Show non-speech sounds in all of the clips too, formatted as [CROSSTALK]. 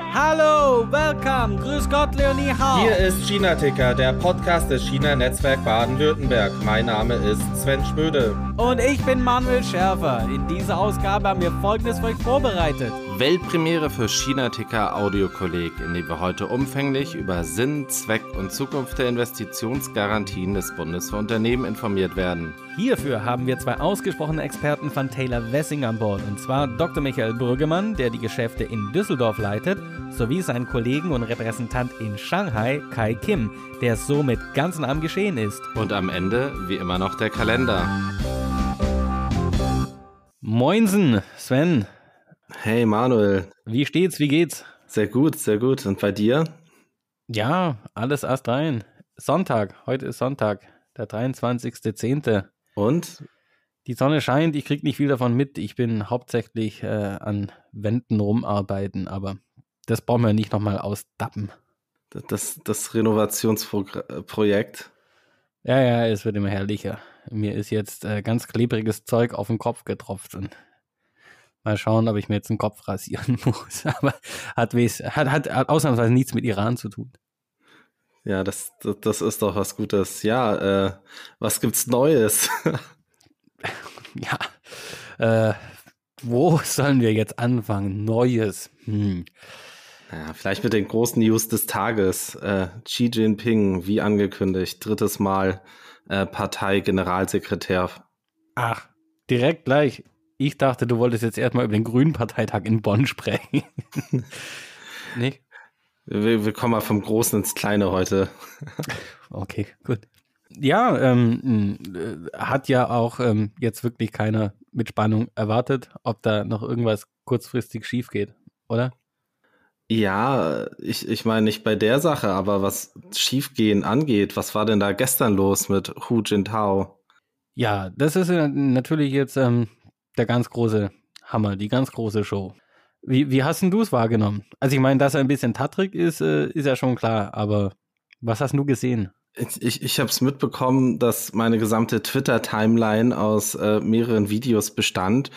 Hallo, welcome, grüß Gott, Leonie Hau. Hier ist China Ticker, der Podcast des China Netzwerk Baden-Württemberg. Mein Name ist Sven Schmöde. Und ich bin Manuel Schärfer. In dieser Ausgabe haben wir folgendes für euch vorbereitet. Weltpremiere für China Ticker Audiokolleg, in dem wir heute umfänglich über Sinn, Zweck und Zukunft der Investitionsgarantien des Bundes für Unternehmen informiert werden. Hierfür haben wir zwei ausgesprochene Experten von Taylor Wessing an Bord. Und zwar Dr. Michael Brüggemann, der die Geschäfte in Düsseldorf leitet, sowie seinen Kollegen und Repräsentant in Shanghai, Kai Kim, der somit ganz nah am Geschehen ist. Und am Ende, wie immer, noch der Kalender. Moinsen, Sven. Hey Manuel. Wie steht's? Wie geht's? Sehr gut, sehr gut. Und bei dir? Ja, alles erst rein. Sonntag, heute ist Sonntag, der 23.10. Und? Die Sonne scheint, ich krieg nicht viel davon mit. Ich bin hauptsächlich äh, an Wänden rumarbeiten, aber das brauchen wir nicht nochmal ausdappen. Das, das Renovationsprojekt. Ja, ja, es wird immer herrlicher. Mir ist jetzt äh, ganz klebriges Zeug auf den Kopf getropft und mal schauen, ob ich mir jetzt den Kopf rasieren [LAUGHS] muss. Aber hat, hat, hat, hat ausnahmsweise nichts mit Iran zu tun. Ja, das, das, das ist doch was Gutes. Ja, äh, was gibt's Neues? [LAUGHS] ja, äh, wo sollen wir jetzt anfangen? Neues. Hm. Ja, vielleicht mit den großen News des Tages. Äh, Xi Jinping, wie angekündigt, drittes Mal äh, Parteigeneralsekretär. Ach, direkt gleich. Ich dachte, du wolltest jetzt erstmal über den Grünen Parteitag in Bonn sprechen. [LAUGHS] Nicht? Wir, wir, kommen mal vom Großen ins Kleine heute. [LAUGHS] okay, gut. Ja, ähm, äh, hat ja auch ähm, jetzt wirklich keiner mit Spannung erwartet, ob da noch irgendwas kurzfristig schief geht, oder? Ja, ich, ich meine nicht bei der Sache, aber was Schiefgehen angeht, was war denn da gestern los mit Hu Jintao? Ja, das ist natürlich jetzt ähm, der ganz große Hammer, die ganz große Show. Wie, wie hast denn du es wahrgenommen? Also ich meine, dass er ein bisschen tattrig ist, äh, ist ja schon klar, aber was hast du gesehen? Ich, ich habe es mitbekommen, dass meine gesamte Twitter-Timeline aus äh, mehreren Videos bestand,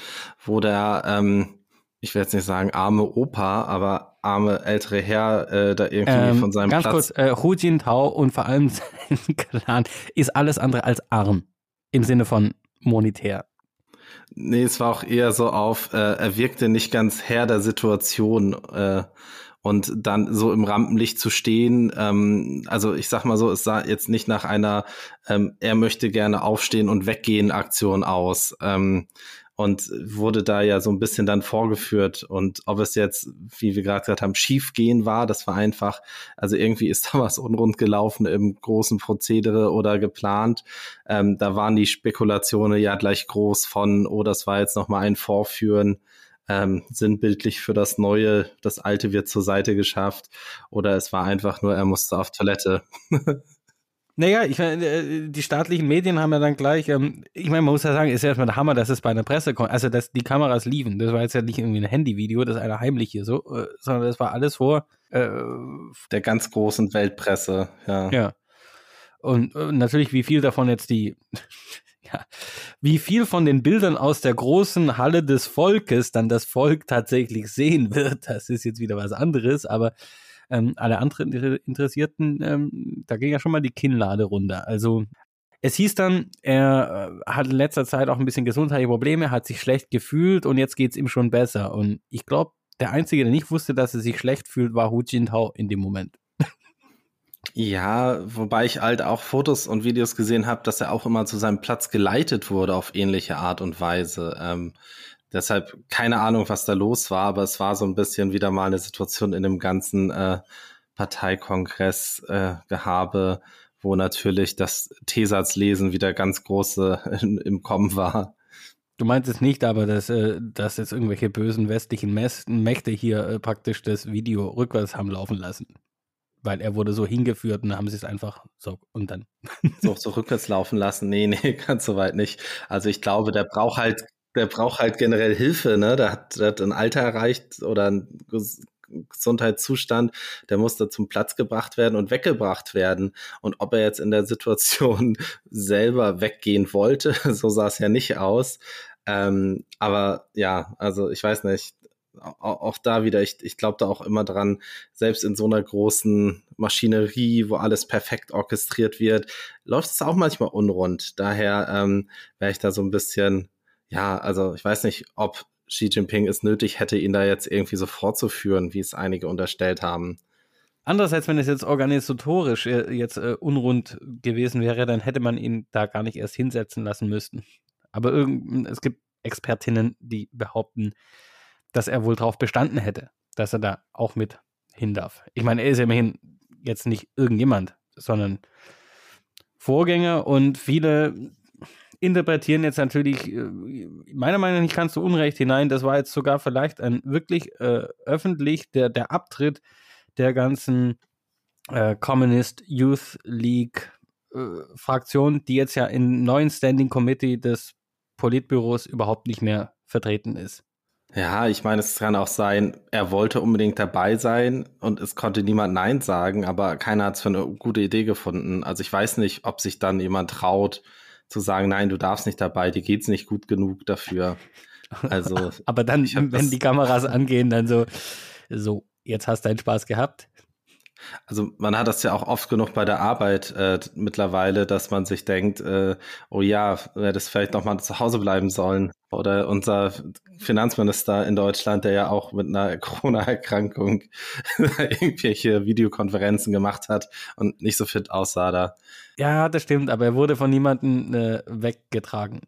wo der, ähm, ich werde jetzt nicht sagen arme Opa, aber arme ältere Herr äh, da irgendwie ähm, von seinem ganz Platz... Ganz kurz, äh, Hu Jintao und vor allem [LAUGHS] sein Clan ist alles andere als arm im Sinne von monetär. Nee, es war auch eher so auf, äh, er wirkte nicht ganz Herr der Situation äh, und dann so im Rampenlicht zu stehen. Ähm, also ich sag mal so, es sah jetzt nicht nach einer ähm, er möchte gerne aufstehen und weggehen Aktion aus. Ähm, und wurde da ja so ein bisschen dann vorgeführt. Und ob es jetzt, wie wir gerade gesagt haben, schief gehen war, das war einfach, also irgendwie ist [LAUGHS] da was unrund gelaufen im großen Prozedere oder geplant. Ähm, da waren die Spekulationen ja gleich groß von, oh, das war jetzt nochmal ein Vorführen. Ähm, sinnbildlich für das Neue, das Alte wird zur Seite geschafft oder es war einfach nur, er musste auf Toilette. [LAUGHS] Naja, ich meine, äh, die staatlichen Medien haben ja dann gleich, ähm, ich meine, man muss ja sagen, ist ja erstmal der Hammer, dass es bei einer Presse kommt, also dass die Kameras liefen. Das war jetzt ja nicht irgendwie ein Handyvideo, das ist einer heimlich hier so, äh, sondern das war alles vor äh, der ganz großen Weltpresse, ja. Ja. Und äh, natürlich, wie viel davon jetzt die, [LAUGHS] ja, wie viel von den Bildern aus der großen Halle des Volkes dann das Volk tatsächlich sehen wird, [LAUGHS] das ist jetzt wieder was anderes, aber ähm, alle anderen Interessierten, ähm, da ging ja schon mal die Kinnlade runter. Also es hieß dann, er äh, hat in letzter Zeit auch ein bisschen gesundheitliche Probleme, hat sich schlecht gefühlt und jetzt geht es ihm schon besser. Und ich glaube, der Einzige, der nicht wusste, dass er sich schlecht fühlt, war Hu Jintao in dem Moment. Ja, wobei ich halt auch Fotos und Videos gesehen habe, dass er auch immer zu seinem Platz geleitet wurde auf ähnliche Art und Weise. Ähm, Deshalb keine Ahnung, was da los war, aber es war so ein bisschen wieder mal eine Situation in dem ganzen äh, Parteikongress äh, Gehabe, wo natürlich das T-Satz-Lesen wieder ganz große [LAUGHS] in, im Kommen war. Du meinst es nicht, aber dass, äh, dass jetzt irgendwelche bösen westlichen Mächte hier äh, praktisch das Video rückwärts haben laufen lassen. Weil er wurde so hingeführt und dann haben sie es einfach so und dann. So, so rückwärts laufen lassen? Nee, nee, [LAUGHS] ganz so weit nicht. Also ich glaube, der braucht halt der braucht halt generell Hilfe, ne? Der hat, der hat ein Alter erreicht oder ein Gesundheitszustand, der musste zum Platz gebracht werden und weggebracht werden. Und ob er jetzt in der Situation [LAUGHS] selber weggehen wollte, [LAUGHS] so sah es ja nicht aus. Ähm, aber ja, also ich weiß nicht. auch da wieder, ich, ich glaube da auch immer dran, selbst in so einer großen Maschinerie, wo alles perfekt orchestriert wird, läuft es auch manchmal unrund. Daher ähm, wäre ich da so ein bisschen, ja, also ich weiß nicht, ob Xi Jinping es nötig hätte, ihn da jetzt irgendwie so fortzuführen, wie es einige unterstellt haben. Andererseits, wenn es jetzt organisatorisch äh, jetzt äh, unrund gewesen wäre, dann hätte man ihn da gar nicht erst hinsetzen lassen müssen. Aber irgend, es gibt Expertinnen, die behaupten, dass er wohl darauf bestanden hätte, dass er da auch mit hin darf. Ich meine, er ist ja immerhin jetzt nicht irgendjemand, sondern Vorgänger und viele interpretieren jetzt natürlich, äh, meiner Meinung nach ganz so unrecht hinein, das war jetzt sogar vielleicht ein wirklich äh, öffentlich der, der Abtritt der ganzen äh, Communist Youth League äh, Fraktion, die jetzt ja im neuen Standing Committee des Politbüros überhaupt nicht mehr vertreten ist. Ja, ich meine, es kann auch sein, er wollte unbedingt dabei sein und es konnte niemand Nein sagen, aber keiner hat es für eine gute Idee gefunden. Also ich weiß nicht, ob sich dann jemand traut zu sagen, nein, du darfst nicht dabei, dir geht's nicht gut genug dafür. Also, [LAUGHS] aber dann, wenn die Kameras angehen, dann so, so, jetzt hast du deinen Spaß gehabt. Also man hat das ja auch oft genug bei der Arbeit äh, mittlerweile, dass man sich denkt, äh, oh ja, wäre das vielleicht noch mal zu Hause bleiben sollen. Oder unser Finanzminister in Deutschland, der ja auch mit einer [LAUGHS] Corona-Erkrankung [LAUGHS] irgendwelche Videokonferenzen gemacht hat und nicht so fit aussah da. Ja, das stimmt, aber er wurde von niemandem äh, weggetragen.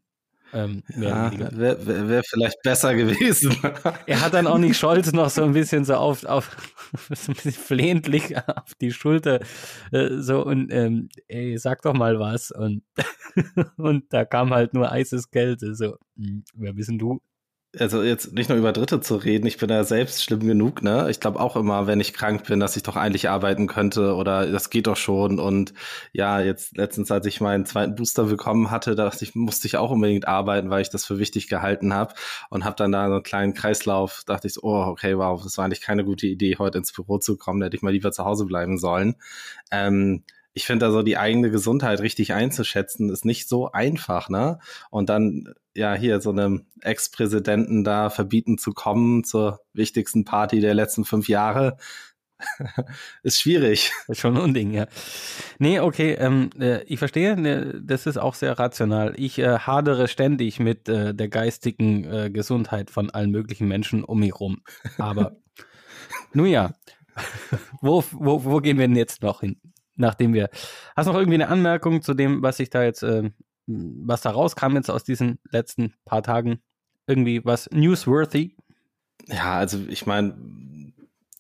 Ähm, ja, wäre wär, wär vielleicht besser gewesen. [LAUGHS] er hat dann auch nicht Scholz noch so ein bisschen so auf, auf [LAUGHS] so ein bisschen flehentlich auf die Schulter äh, so und ähm, ey, sag doch mal was und [LAUGHS] und da kam halt nur eises Kälte so, hm, wer bist denn du? Also jetzt nicht nur über Dritte zu reden, ich bin ja selbst schlimm genug, ne? Ich glaube auch immer, wenn ich krank bin, dass ich doch eigentlich arbeiten könnte oder das geht doch schon. Und ja, jetzt letztens, als ich meinen zweiten Booster bekommen hatte, dachte ich, musste ich auch unbedingt arbeiten, weil ich das für wichtig gehalten habe und habe dann da so einen kleinen Kreislauf, dachte ich so, oh, okay, wow, das war eigentlich keine gute Idee, heute ins Büro zu kommen, da hätte ich mal lieber zu Hause bleiben sollen. Ähm, ich finde also die eigene Gesundheit richtig einzuschätzen, ist nicht so einfach, ne? Und dann ja hier so einem Ex-Präsidenten da verbieten zu kommen zur wichtigsten Party der letzten fünf Jahre, [LAUGHS] ist schwierig. Ist schon ein Unding, ja. Nee, okay, ähm, äh, ich verstehe, ne, das ist auch sehr rational. Ich äh, hadere ständig mit äh, der geistigen äh, Gesundheit von allen möglichen Menschen um mich rum. Aber [LAUGHS] nun ja, [LAUGHS] wo, wo, wo gehen wir denn jetzt noch hin? Nachdem wir. Hast du noch irgendwie eine Anmerkung zu dem, was ich da jetzt, äh, was da rauskam jetzt aus diesen letzten paar Tagen? Irgendwie was newsworthy? Ja, also ich meine,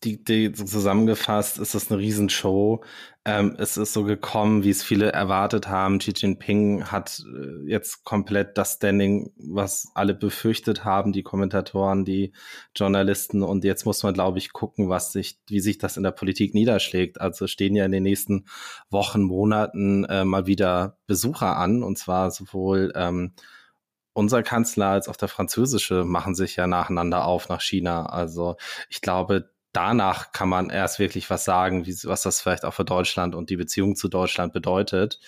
die, die zusammengefasst ist das eine Riesenshow. Ähm, es ist so gekommen, wie es viele erwartet haben. Xi Jinping hat äh, jetzt komplett das Standing, was alle befürchtet haben, die Kommentatoren, die Journalisten. Und jetzt muss man, glaube ich, gucken, was sich, wie sich das in der Politik niederschlägt. Also stehen ja in den nächsten Wochen, Monaten äh, mal wieder Besucher an, und zwar sowohl ähm, unser Kanzler als auch der französische machen sich ja nacheinander auf nach China. Also ich glaube, danach kann man erst wirklich was sagen, wie, was das vielleicht auch für Deutschland und die Beziehung zu Deutschland bedeutet.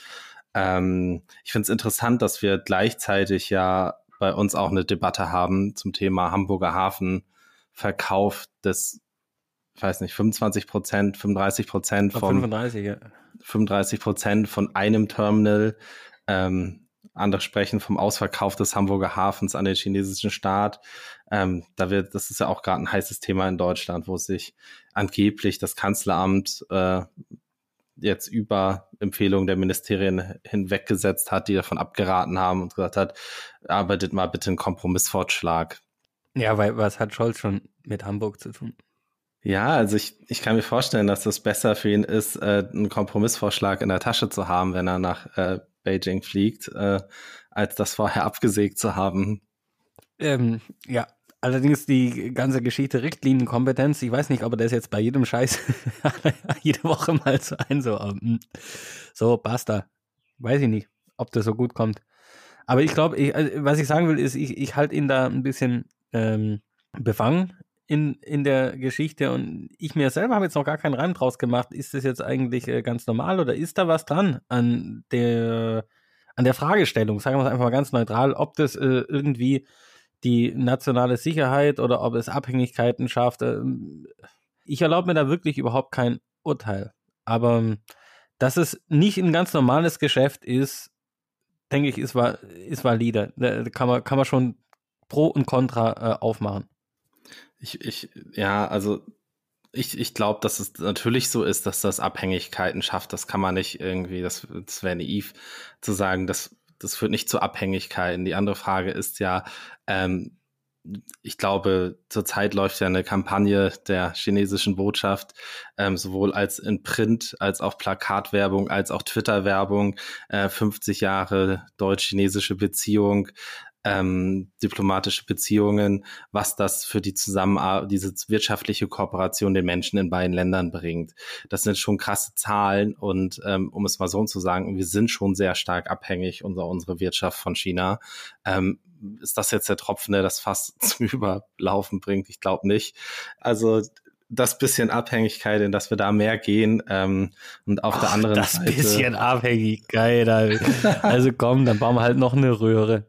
Ähm, ich finde es interessant, dass wir gleichzeitig ja bei uns auch eine Debatte haben zum Thema Hamburger Hafen, Verkauf des, ich weiß nicht, 25 Prozent, 35 Prozent von 35, ja. 35 Prozent von einem Terminal. Ähm, andere sprechen vom Ausverkauf des Hamburger Hafens an den chinesischen Staat. Ähm, da wird, das ist ja auch gerade ein heißes Thema in Deutschland, wo sich angeblich das Kanzleramt äh, jetzt über Empfehlungen der Ministerien hinweggesetzt hat, die davon abgeraten haben und gesagt hat, arbeitet mal bitte einen Kompromissvorschlag. Ja, weil was hat Scholz schon mit Hamburg zu tun? Ja, also ich, ich kann mir vorstellen, dass das besser für ihn ist, äh, einen Kompromissvorschlag in der Tasche zu haben, wenn er nach äh, Beijing fliegt, äh, als das vorher abgesägt zu haben. Ähm, ja, allerdings die ganze Geschichte Richtlinienkompetenz, ich weiß nicht, ob er das jetzt bei jedem Scheiß [LAUGHS] jede Woche mal so ein, so, hm, so, basta. Weiß ich nicht, ob das so gut kommt. Aber ich glaube, also, was ich sagen will, ist, ich, ich halte ihn da ein bisschen ähm, befangen in, in der Geschichte und ich mir selber habe jetzt noch gar keinen Reim draus gemacht. Ist das jetzt eigentlich äh, ganz normal oder ist da was dran an der, an der Fragestellung? Sagen wir es einfach mal ganz neutral, ob das äh, irgendwie die nationale Sicherheit oder ob es Abhängigkeiten schafft. Ähm, ich erlaube mir da wirklich überhaupt kein Urteil. Aber ähm, dass es nicht ein ganz normales Geschäft ist, denke ich, ist, ist valide. Da kann man, kann man schon Pro und Contra äh, aufmachen. Ich, ich, ja, also ich, ich glaube, dass es natürlich so ist, dass das Abhängigkeiten schafft. Das kann man nicht irgendwie, das, das wäre naiv zu sagen, das, das führt nicht zu Abhängigkeiten. Die andere Frage ist ja, ähm, ich glaube, zurzeit läuft ja eine Kampagne der chinesischen Botschaft, ähm, sowohl als in Print, als auch Plakatwerbung, als auch Twitter-Werbung, äh, 50 Jahre deutsch-chinesische Beziehung, ähm, diplomatische Beziehungen, was das für die Zusammenarbeit, diese wirtschaftliche Kooperation den Menschen in beiden Ländern bringt. Das sind schon krasse Zahlen und ähm, um es mal so zu sagen, wir sind schon sehr stark abhängig unser, unsere Wirtschaft von China. Ähm, ist das jetzt der Tropfen, der das fast [LAUGHS] zum Überlaufen bringt? Ich glaube nicht. Also das bisschen Abhängigkeit, in das wir da mehr gehen. Ähm, und auf Ach, der anderen das Seite. Das bisschen Abhängigkeit. Also komm, dann bauen wir halt noch eine Röhre.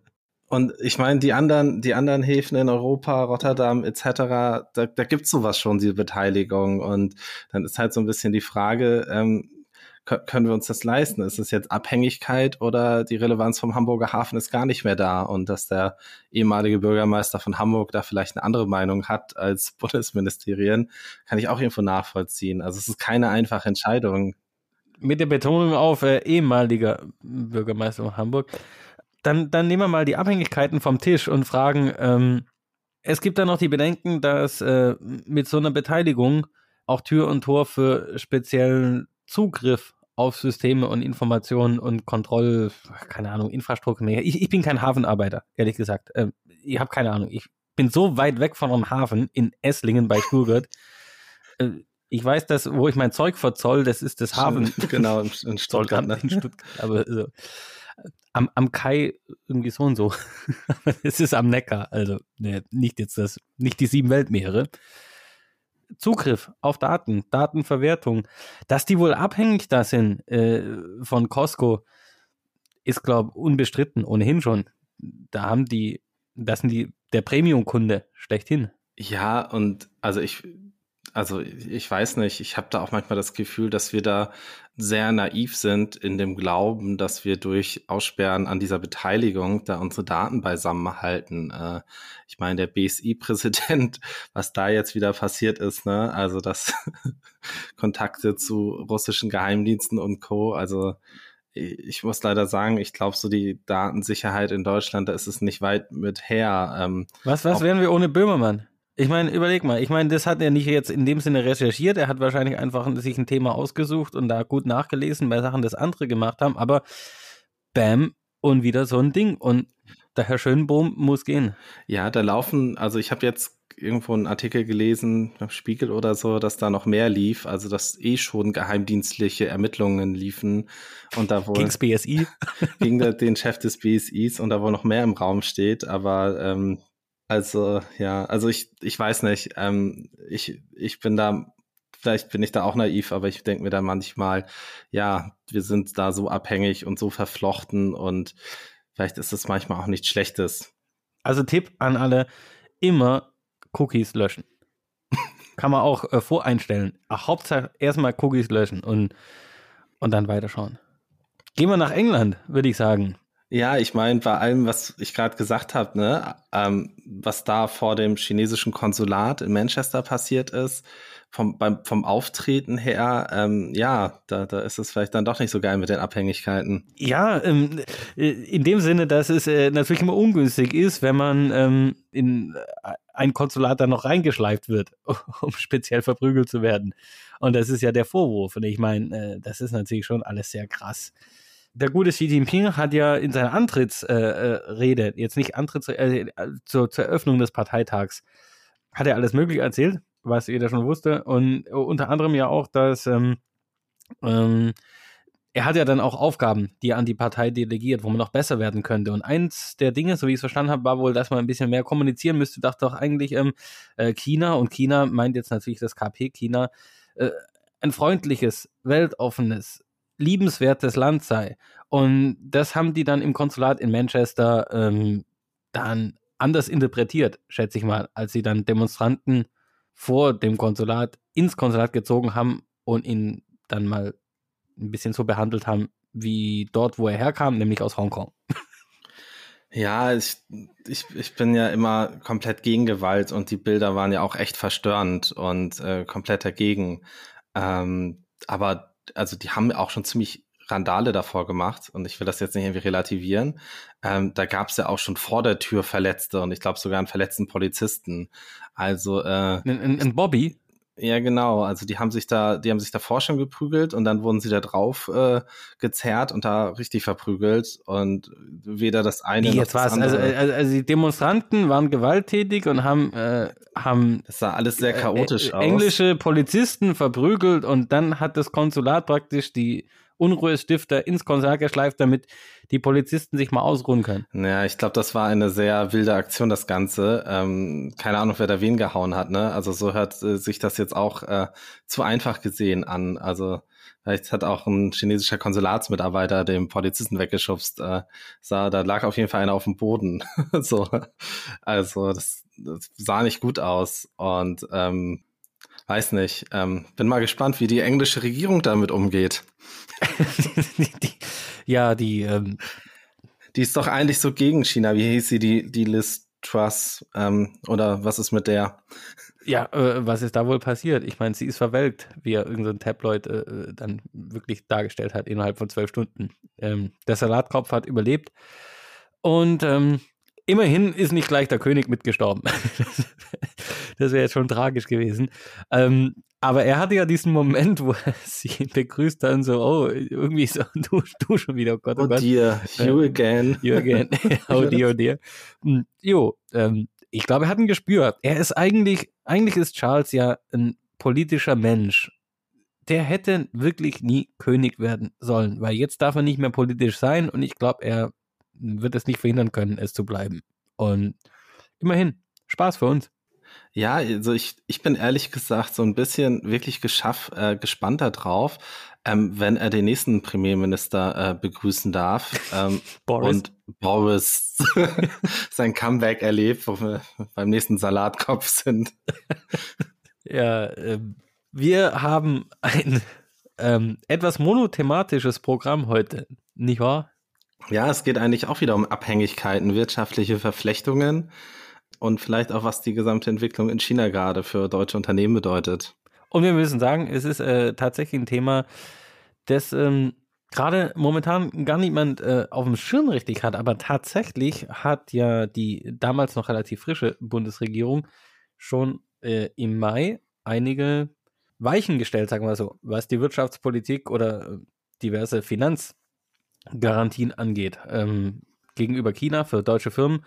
Und ich meine, die anderen, die anderen Häfen in Europa, Rotterdam etc., da, da gibt es sowas schon, diese Beteiligung. Und dann ist halt so ein bisschen die Frage, ähm, können wir uns das leisten? Ist es jetzt Abhängigkeit oder die Relevanz vom Hamburger Hafen ist gar nicht mehr da und dass der ehemalige Bürgermeister von Hamburg da vielleicht eine andere Meinung hat als [LAUGHS] Bundesministerien, kann ich auch irgendwo nachvollziehen. Also es ist keine einfache Entscheidung. Mit der Betonung auf äh, ehemaliger Bürgermeister von Hamburg dann, dann nehmen wir mal die Abhängigkeiten vom Tisch und fragen, ähm, es gibt da noch die Bedenken, dass äh, mit so einer Beteiligung auch Tür und Tor für speziellen Zugriff auf Systeme und Informationen und Kontroll, keine Ahnung, Infrastruktur mehr. Ich, ich bin kein Hafenarbeiter, ehrlich gesagt. Ähm, ich habe keine Ahnung. Ich bin so weit weg von einem Hafen in Esslingen bei Stuttgart. Äh, ich weiß, dass, wo ich mein Zeug verzoll, das ist das Hafen. Genau, in [LAUGHS] Stuttgart. Ne? In Stuttgart aber so am, am Kai irgendwie so und so. [LAUGHS] es ist am Neckar, also ne, nicht jetzt das, nicht die sieben Weltmeere. Zugriff auf Daten, Datenverwertung, dass die wohl abhängig da sind äh, von Costco, ist glaube unbestritten ohnehin schon. Da haben die, das sind die der Premium-Kunde schlechthin. Ja, und also ich also ich weiß nicht, ich habe da auch manchmal das Gefühl, dass wir da sehr naiv sind in dem Glauben, dass wir durch Aussperren an dieser Beteiligung da unsere Daten beisammen halten. Äh, ich meine, der BSI-Präsident, [LAUGHS] was da jetzt wieder passiert ist, ne, also das [LAUGHS] Kontakte zu russischen Geheimdiensten und Co., also ich muss leider sagen, ich glaube, so die Datensicherheit in Deutschland, da ist es nicht weit mit her. Ähm, was, was wären wir ohne Böhmermann? Ich meine, überleg mal, ich meine, das hat er nicht jetzt in dem Sinne recherchiert, er hat wahrscheinlich einfach sich ein Thema ausgesucht und da gut nachgelesen bei Sachen, das andere gemacht haben, aber bam, und wieder so ein Ding. Und der Herr Schönbohm muss gehen. Ja, da laufen, also ich habe jetzt irgendwo einen Artikel gelesen, Spiegel oder so, dass da noch mehr lief, also dass eh schon geheimdienstliche Ermittlungen liefen und da wohl Gegens BSI gegen den Chef des BSIs und da wohl noch mehr im Raum steht, aber ähm, also, ja, also ich, ich weiß nicht. Ähm, ich, ich bin da, vielleicht bin ich da auch naiv, aber ich denke mir da manchmal, ja, wir sind da so abhängig und so verflochten und vielleicht ist es manchmal auch nichts Schlechtes. Also Tipp an alle, immer Cookies löschen. [LAUGHS] Kann man auch äh, voreinstellen. Ach, Hauptsache erstmal Cookies löschen und, und dann weiterschauen. Gehen wir nach England, würde ich sagen. Ja, ich meine, bei allem, was ich gerade gesagt habe, ne, ähm, was da vor dem chinesischen Konsulat in Manchester passiert ist, vom, beim, vom Auftreten her, ähm, ja, da, da ist es vielleicht dann doch nicht so geil mit den Abhängigkeiten. Ja, ähm, äh, in dem Sinne, dass es äh, natürlich immer ungünstig ist, wenn man ähm, in äh, ein Konsulat dann noch reingeschleift wird, [LAUGHS] um speziell verprügelt zu werden. Und das ist ja der Vorwurf. Und ich meine, äh, das ist natürlich schon alles sehr krass der gute Xi Jinping hat ja in seiner Antrittsrede, äh, äh jetzt nicht Antritts, äh, zur, zur Eröffnung des Parteitags, hat er alles Mögliche erzählt, was jeder schon wusste. Und unter anderem ja auch, dass ähm, ähm, er hat ja dann auch Aufgaben, die er an die Partei delegiert, wo man noch besser werden könnte. Und eins der Dinge, so wie ich es verstanden habe, war wohl, dass man ein bisschen mehr kommunizieren müsste. Dachte doch eigentlich ähm, äh, China und China meint jetzt natürlich das KP China, äh, ein freundliches, weltoffenes, liebenswertes Land sei. Und das haben die dann im Konsulat in Manchester ähm, dann anders interpretiert, schätze ich mal, als sie dann Demonstranten vor dem Konsulat ins Konsulat gezogen haben und ihn dann mal ein bisschen so behandelt haben, wie dort, wo er herkam, nämlich aus Hongkong. [LAUGHS] Ja, ich, ich, ich bin ja immer komplett gegen Gewalt und die Bilder waren ja auch echt verstörend und äh, komplett dagegen. Ähm, aber also die haben auch schon ziemlich Randale davor gemacht und ich will das jetzt nicht irgendwie relativieren. Ähm, da gab es ja auch schon vor der Tür Verletzte und ich glaube sogar einen verletzten Polizisten. Also äh, ein, ein, ein Bobby? Ja, genau. Also die haben sich da, die haben sich davor schon geprügelt und dann wurden sie da drauf äh, gezerrt und da richtig verprügelt und weder das eine Wie, noch jetzt das also, andere. Also, also, die Demonstranten waren gewalttätig und haben äh, haben das sah alles sehr chaotisch äh, aus. Englische Polizisten verprügelt und dann hat das Konsulat praktisch die Unruhestifter ins Konsulat geschleift, damit die Polizisten sich mal ausruhen können. Ja, ich glaube, das war eine sehr wilde Aktion, das Ganze. Ähm, keine Ahnung, wer da wen gehauen hat, ne? Also so hört äh, sich das jetzt auch äh, zu einfach gesehen an. Also Vielleicht hat auch ein chinesischer Konsulatsmitarbeiter dem Polizisten weggeschubst. Äh, sah, da lag auf jeden Fall einer auf dem Boden. [LAUGHS] so, also das, das sah nicht gut aus. Und ähm, weiß nicht. Ähm, bin mal gespannt, wie die englische Regierung damit umgeht. [LAUGHS] die, ja, die. Ähm die ist doch eigentlich so gegen China. Wie hieß sie, die, die Liz Truss? Ähm, oder was ist mit der? Ja, äh, was ist da wohl passiert? Ich meine, sie ist verwelkt, wie er irgendein Tabloid äh, äh, dann wirklich dargestellt hat, innerhalb von zwölf Stunden. Ähm, der Salatkopf hat überlebt. Und ähm, Immerhin ist nicht gleich der König mitgestorben. [LAUGHS] das wäre jetzt schon tragisch gewesen. Ähm, aber er hatte ja diesen Moment, wo er sie begrüßt dann so, oh, irgendwie so, [LAUGHS] du, du schon wieder, oh Gott, oh, oh Gott. dear, you again. You again. [LAUGHS] oh dear, oh dear. Hm, jo, ähm, ich glaube, er hat ein Gespür. Er ist eigentlich, eigentlich ist Charles ja ein politischer Mensch. Der hätte wirklich nie König werden sollen, weil jetzt darf er nicht mehr politisch sein und ich glaube, er wird es nicht verhindern können, es zu bleiben. Und immerhin, Spaß für uns. Ja, also ich, ich bin ehrlich gesagt so ein bisschen wirklich geschaff, äh, gespannt darauf, ähm, wenn er den nächsten Premierminister äh, begrüßen darf ähm, [LAUGHS] Boris. und Boris [LAUGHS] sein Comeback erlebt, wo wir beim nächsten Salatkopf sind. [LAUGHS] ja, äh, wir haben ein ähm, etwas monothematisches Programm heute, nicht wahr? Ja, es geht eigentlich auch wieder um Abhängigkeiten, wirtschaftliche Verflechtungen und vielleicht auch, was die gesamte Entwicklung in China gerade für deutsche Unternehmen bedeutet. Und wir müssen sagen, es ist äh, tatsächlich ein Thema, das ähm, gerade momentan gar niemand äh, auf dem Schirm richtig hat, aber tatsächlich hat ja die damals noch relativ frische Bundesregierung schon äh, im Mai einige Weichen gestellt, sagen wir so, was die Wirtschaftspolitik oder äh, diverse Finanz Garantien angeht ähm, gegenüber China für deutsche Firmen.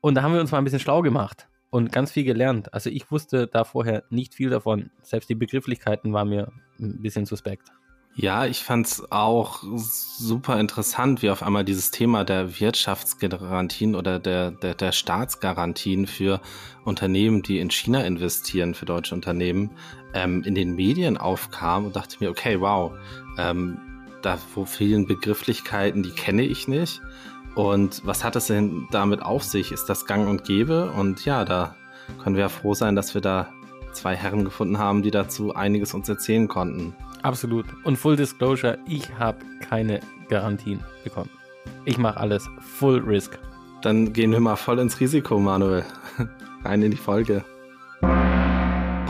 Und da haben wir uns mal ein bisschen schlau gemacht und ganz viel gelernt. Also ich wusste da vorher nicht viel davon. Selbst die Begrifflichkeiten waren mir ein bisschen suspekt. Ja, ich fand es auch super interessant, wie auf einmal dieses Thema der Wirtschaftsgarantien oder der, der, der Staatsgarantien für Unternehmen, die in China investieren, für deutsche Unternehmen, ähm, in den Medien aufkam und dachte mir, okay, wow, ähm, da wo vielen Begrifflichkeiten, die kenne ich nicht. Und was hat es denn damit auf sich? Ist das gang und gäbe? Und ja, da können wir ja froh sein, dass wir da zwei Herren gefunden haben, die dazu einiges uns erzählen konnten. Absolut. Und Full Disclosure, ich habe keine Garantien bekommen. Ich mache alles Full Risk. Dann gehen wir mal voll ins Risiko, Manuel. [LAUGHS] Rein in die Folge.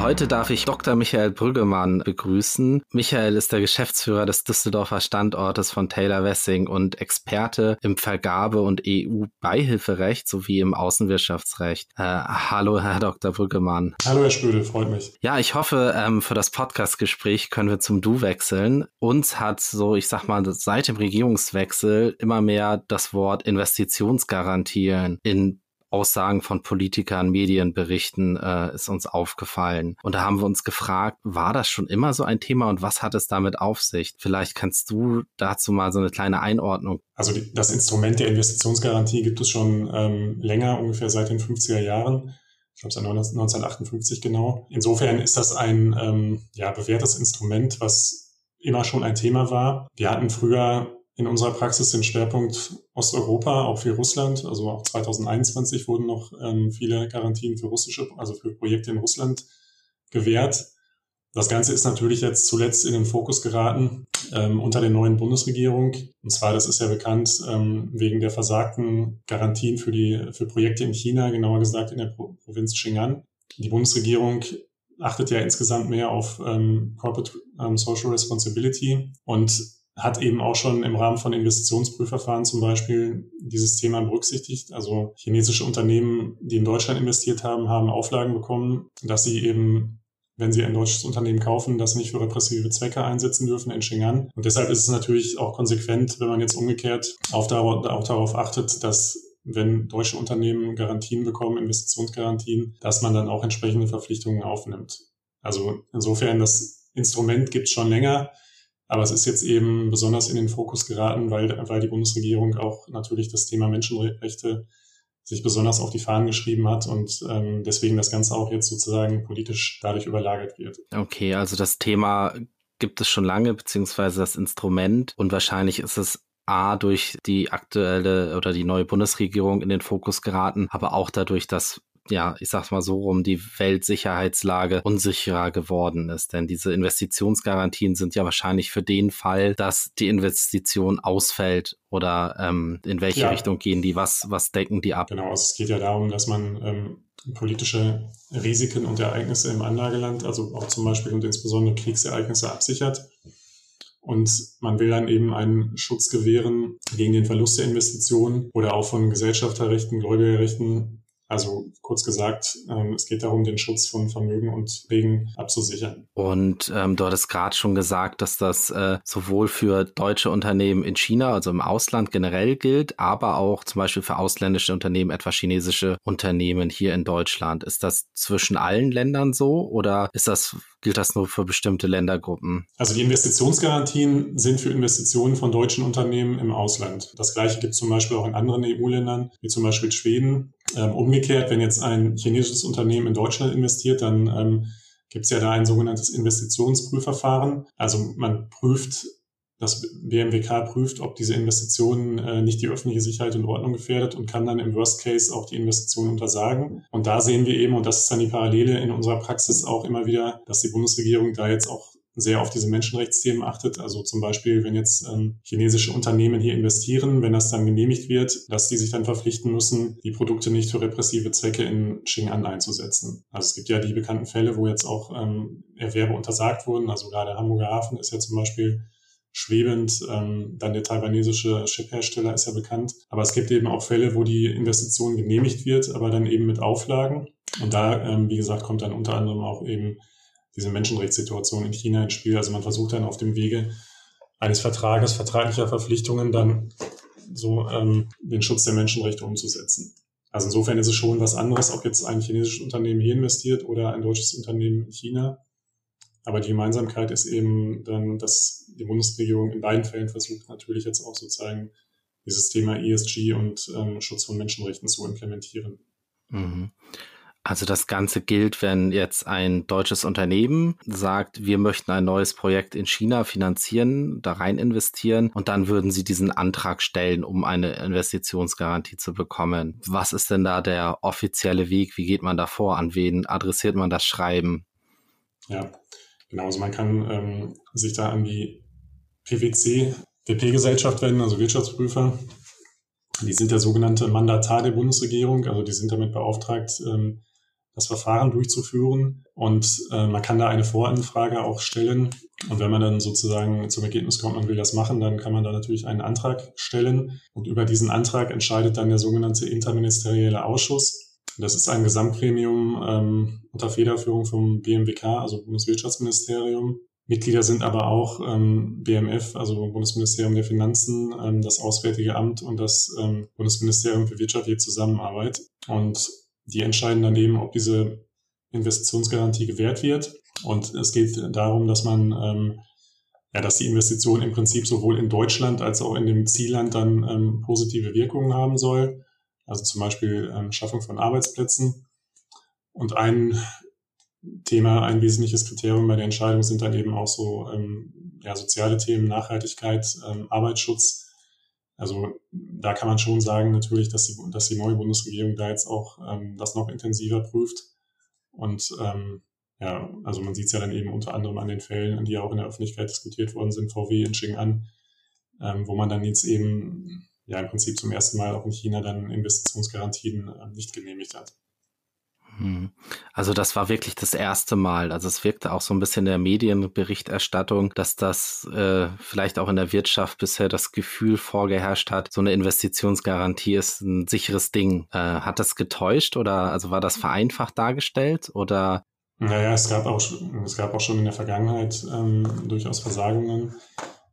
Heute darf ich Dr. Michael Brüggemann begrüßen. Michael ist der Geschäftsführer des Düsseldorfer Standortes von Taylor Wessing und Experte im Vergabe- und EU-Beihilferecht sowie im Außenwirtschaftsrecht. Äh, hallo, Herr Dr. Brüggemann. Hallo, Herr Spödel, freut mich. Ja, ich hoffe, ähm, für das Podcast-Gespräch können wir zum Du wechseln. Uns hat so, ich sag mal, seit dem Regierungswechsel immer mehr das Wort Investitionsgarantien in Aussagen von Politikern, Medienberichten äh, ist uns aufgefallen. Und da haben wir uns gefragt, war das schon immer so ein Thema und was hat es damit auf sich? Vielleicht kannst du dazu mal so eine kleine Einordnung. Also die, das Instrument der Investitionsgarantie gibt es schon ähm, länger, ungefähr seit den 50er Jahren. Ich glaube, seit 1958 genau. Insofern ist das ein ähm, ja, bewährtes Instrument, was immer schon ein Thema war. Wir hatten früher in unserer Praxis den Schwerpunkt Osteuropa, auch für Russland. Also auch 2021 wurden noch ähm, viele Garantien für russische, also für Projekte in Russland gewährt. Das Ganze ist natürlich jetzt zuletzt in den Fokus geraten ähm, unter der neuen Bundesregierung. Und zwar, das ist ja bekannt, ähm, wegen der versagten Garantien für die für Projekte in China, genauer gesagt in der Pro Provinz Xinjiang. Die Bundesregierung achtet ja insgesamt mehr auf ähm, Corporate ähm, Social Responsibility und hat eben auch schon im Rahmen von Investitionsprüfverfahren zum Beispiel dieses Thema berücksichtigt. Also chinesische Unternehmen, die in Deutschland investiert haben, haben Auflagen bekommen, dass sie eben, wenn sie ein deutsches Unternehmen kaufen, das nicht für repressive Zwecke einsetzen dürfen in Xinjiang. Und deshalb ist es natürlich auch konsequent, wenn man jetzt umgekehrt auch, auch darauf achtet, dass wenn deutsche Unternehmen Garantien bekommen, Investitionsgarantien, dass man dann auch entsprechende Verpflichtungen aufnimmt. Also insofern, das Instrument gibt es schon länger. Aber es ist jetzt eben besonders in den Fokus geraten, weil, weil die Bundesregierung auch natürlich das Thema Menschenrechte sich besonders auf die Fahnen geschrieben hat und ähm, deswegen das Ganze auch jetzt sozusagen politisch dadurch überlagert wird. Okay, also das Thema gibt es schon lange, beziehungsweise das Instrument und wahrscheinlich ist es A durch die aktuelle oder die neue Bundesregierung in den Fokus geraten, aber auch dadurch, dass ja, ich sag's mal so rum, die Weltsicherheitslage unsicherer geworden ist. Denn diese Investitionsgarantien sind ja wahrscheinlich für den Fall, dass die Investition ausfällt oder ähm, in welche ja. Richtung gehen die, was, was decken die ab? Genau, es geht ja darum, dass man ähm, politische Risiken und Ereignisse im Anlageland, also auch zum Beispiel und insbesondere Kriegsereignisse absichert. Und man will dann eben einen Schutz gewähren gegen den Verlust der Investitionen oder auch von Gesellschafterrechten, Gläubigerrechten also kurz gesagt, ähm, es geht darum, den Schutz von Vermögen und Regen abzusichern. Und ähm, du hattest gerade schon gesagt, dass das äh, sowohl für deutsche Unternehmen in China, also im Ausland generell gilt, aber auch zum Beispiel für ausländische Unternehmen, etwa chinesische Unternehmen hier in Deutschland. Ist das zwischen allen Ländern so oder ist das gilt das nur für bestimmte Ländergruppen? Also die Investitionsgarantien sind für Investitionen von deutschen Unternehmen im Ausland. Das gleiche gibt es zum Beispiel auch in anderen EU-Ländern, wie zum Beispiel Schweden. Ähm, umgekehrt, wenn jetzt ein chinesisches Unternehmen in Deutschland investiert, dann ähm, gibt es ja da ein sogenanntes Investitionsprüfverfahren. Also man prüft das BMWK prüft, ob diese Investition äh, nicht die öffentliche Sicherheit und Ordnung gefährdet und kann dann im Worst Case auch die Investition untersagen. Und da sehen wir eben, und das ist dann die Parallele in unserer Praxis auch immer wieder, dass die Bundesregierung da jetzt auch sehr auf diese Menschenrechtsthemen achtet. Also zum Beispiel, wenn jetzt ähm, chinesische Unternehmen hier investieren, wenn das dann genehmigt wird, dass die sich dann verpflichten müssen, die Produkte nicht für repressive Zwecke in Xinjiang einzusetzen. Also es gibt ja die bekannten Fälle, wo jetzt auch ähm, Erwerbe untersagt wurden. Also gerade Hamburger Hafen ist ja zum Beispiel schwebend. Ähm, dann der taiwanesische Chiphersteller ist ja bekannt. Aber es gibt eben auch Fälle, wo die Investition genehmigt wird, aber dann eben mit Auflagen. Und da, ähm, wie gesagt, kommt dann unter anderem auch eben diese Menschenrechtssituation in China ins Spiel. Also man versucht dann auf dem Wege eines Vertrages, vertraglicher Verpflichtungen dann so ähm, den Schutz der Menschenrechte umzusetzen. Also insofern ist es schon was anderes, ob jetzt ein chinesisches Unternehmen hier investiert oder ein deutsches Unternehmen in China. Aber die Gemeinsamkeit ist eben dann, dass die Bundesregierung in beiden Fällen versucht, natürlich jetzt auch sozusagen dieses Thema ESG und ähm, Schutz von Menschenrechten zu implementieren. Mhm. Also das Ganze gilt, wenn jetzt ein deutsches Unternehmen sagt, wir möchten ein neues Projekt in China finanzieren, da rein investieren und dann würden sie diesen Antrag stellen, um eine Investitionsgarantie zu bekommen. Was ist denn da der offizielle Weg? Wie geht man da vor? An wen adressiert man das Schreiben? Ja, Genau, also man kann ähm, sich da an die PwC, WP-Gesellschaft wenden, also Wirtschaftsprüfer. Die sind der sogenannte Mandatar der Bundesregierung, also die sind damit beauftragt, ähm, das Verfahren durchzuführen. Und äh, man kann da eine Voranfrage auch stellen. Und wenn man dann sozusagen zum Ergebnis kommt, man will das machen, dann kann man da natürlich einen Antrag stellen. Und über diesen Antrag entscheidet dann der sogenannte interministerielle Ausschuss. Das ist ein Gesamtgremium ähm, unter Federführung vom BMWK, also Bundeswirtschaftsministerium. Mitglieder sind aber auch ähm, BMF, also Bundesministerium der Finanzen, ähm, das Auswärtige Amt und das ähm, Bundesministerium für wirtschaftliche Zusammenarbeit. Und die entscheiden dann eben, ob diese Investitionsgarantie gewährt wird. Und es geht darum, dass man ähm, ja, dass die Investition im Prinzip sowohl in Deutschland als auch in dem Zielland dann ähm, positive Wirkungen haben soll also zum Beispiel ähm, Schaffung von Arbeitsplätzen. Und ein Thema, ein wesentliches Kriterium bei der Entscheidung sind dann eben auch so ähm, ja, soziale Themen, Nachhaltigkeit, ähm, Arbeitsschutz. Also da kann man schon sagen natürlich, dass die, dass die neue Bundesregierung da jetzt auch ähm, das noch intensiver prüft. Und ähm, ja, also man sieht es ja dann eben unter anderem an den Fällen, die auch in der Öffentlichkeit diskutiert worden sind, VW in Xing'an, ähm, wo man dann jetzt eben ja im Prinzip zum ersten Mal auch in China dann Investitionsgarantien äh, nicht genehmigt hat. Hm. Also das war wirklich das erste Mal. Also es wirkte auch so ein bisschen in der Medienberichterstattung, dass das äh, vielleicht auch in der Wirtschaft bisher das Gefühl vorgeherrscht hat, so eine Investitionsgarantie ist ein sicheres Ding. Äh, hat das getäuscht oder also war das vereinfacht dargestellt oder? Naja, es gab auch, es gab auch schon in der Vergangenheit ähm, durchaus Versagungen.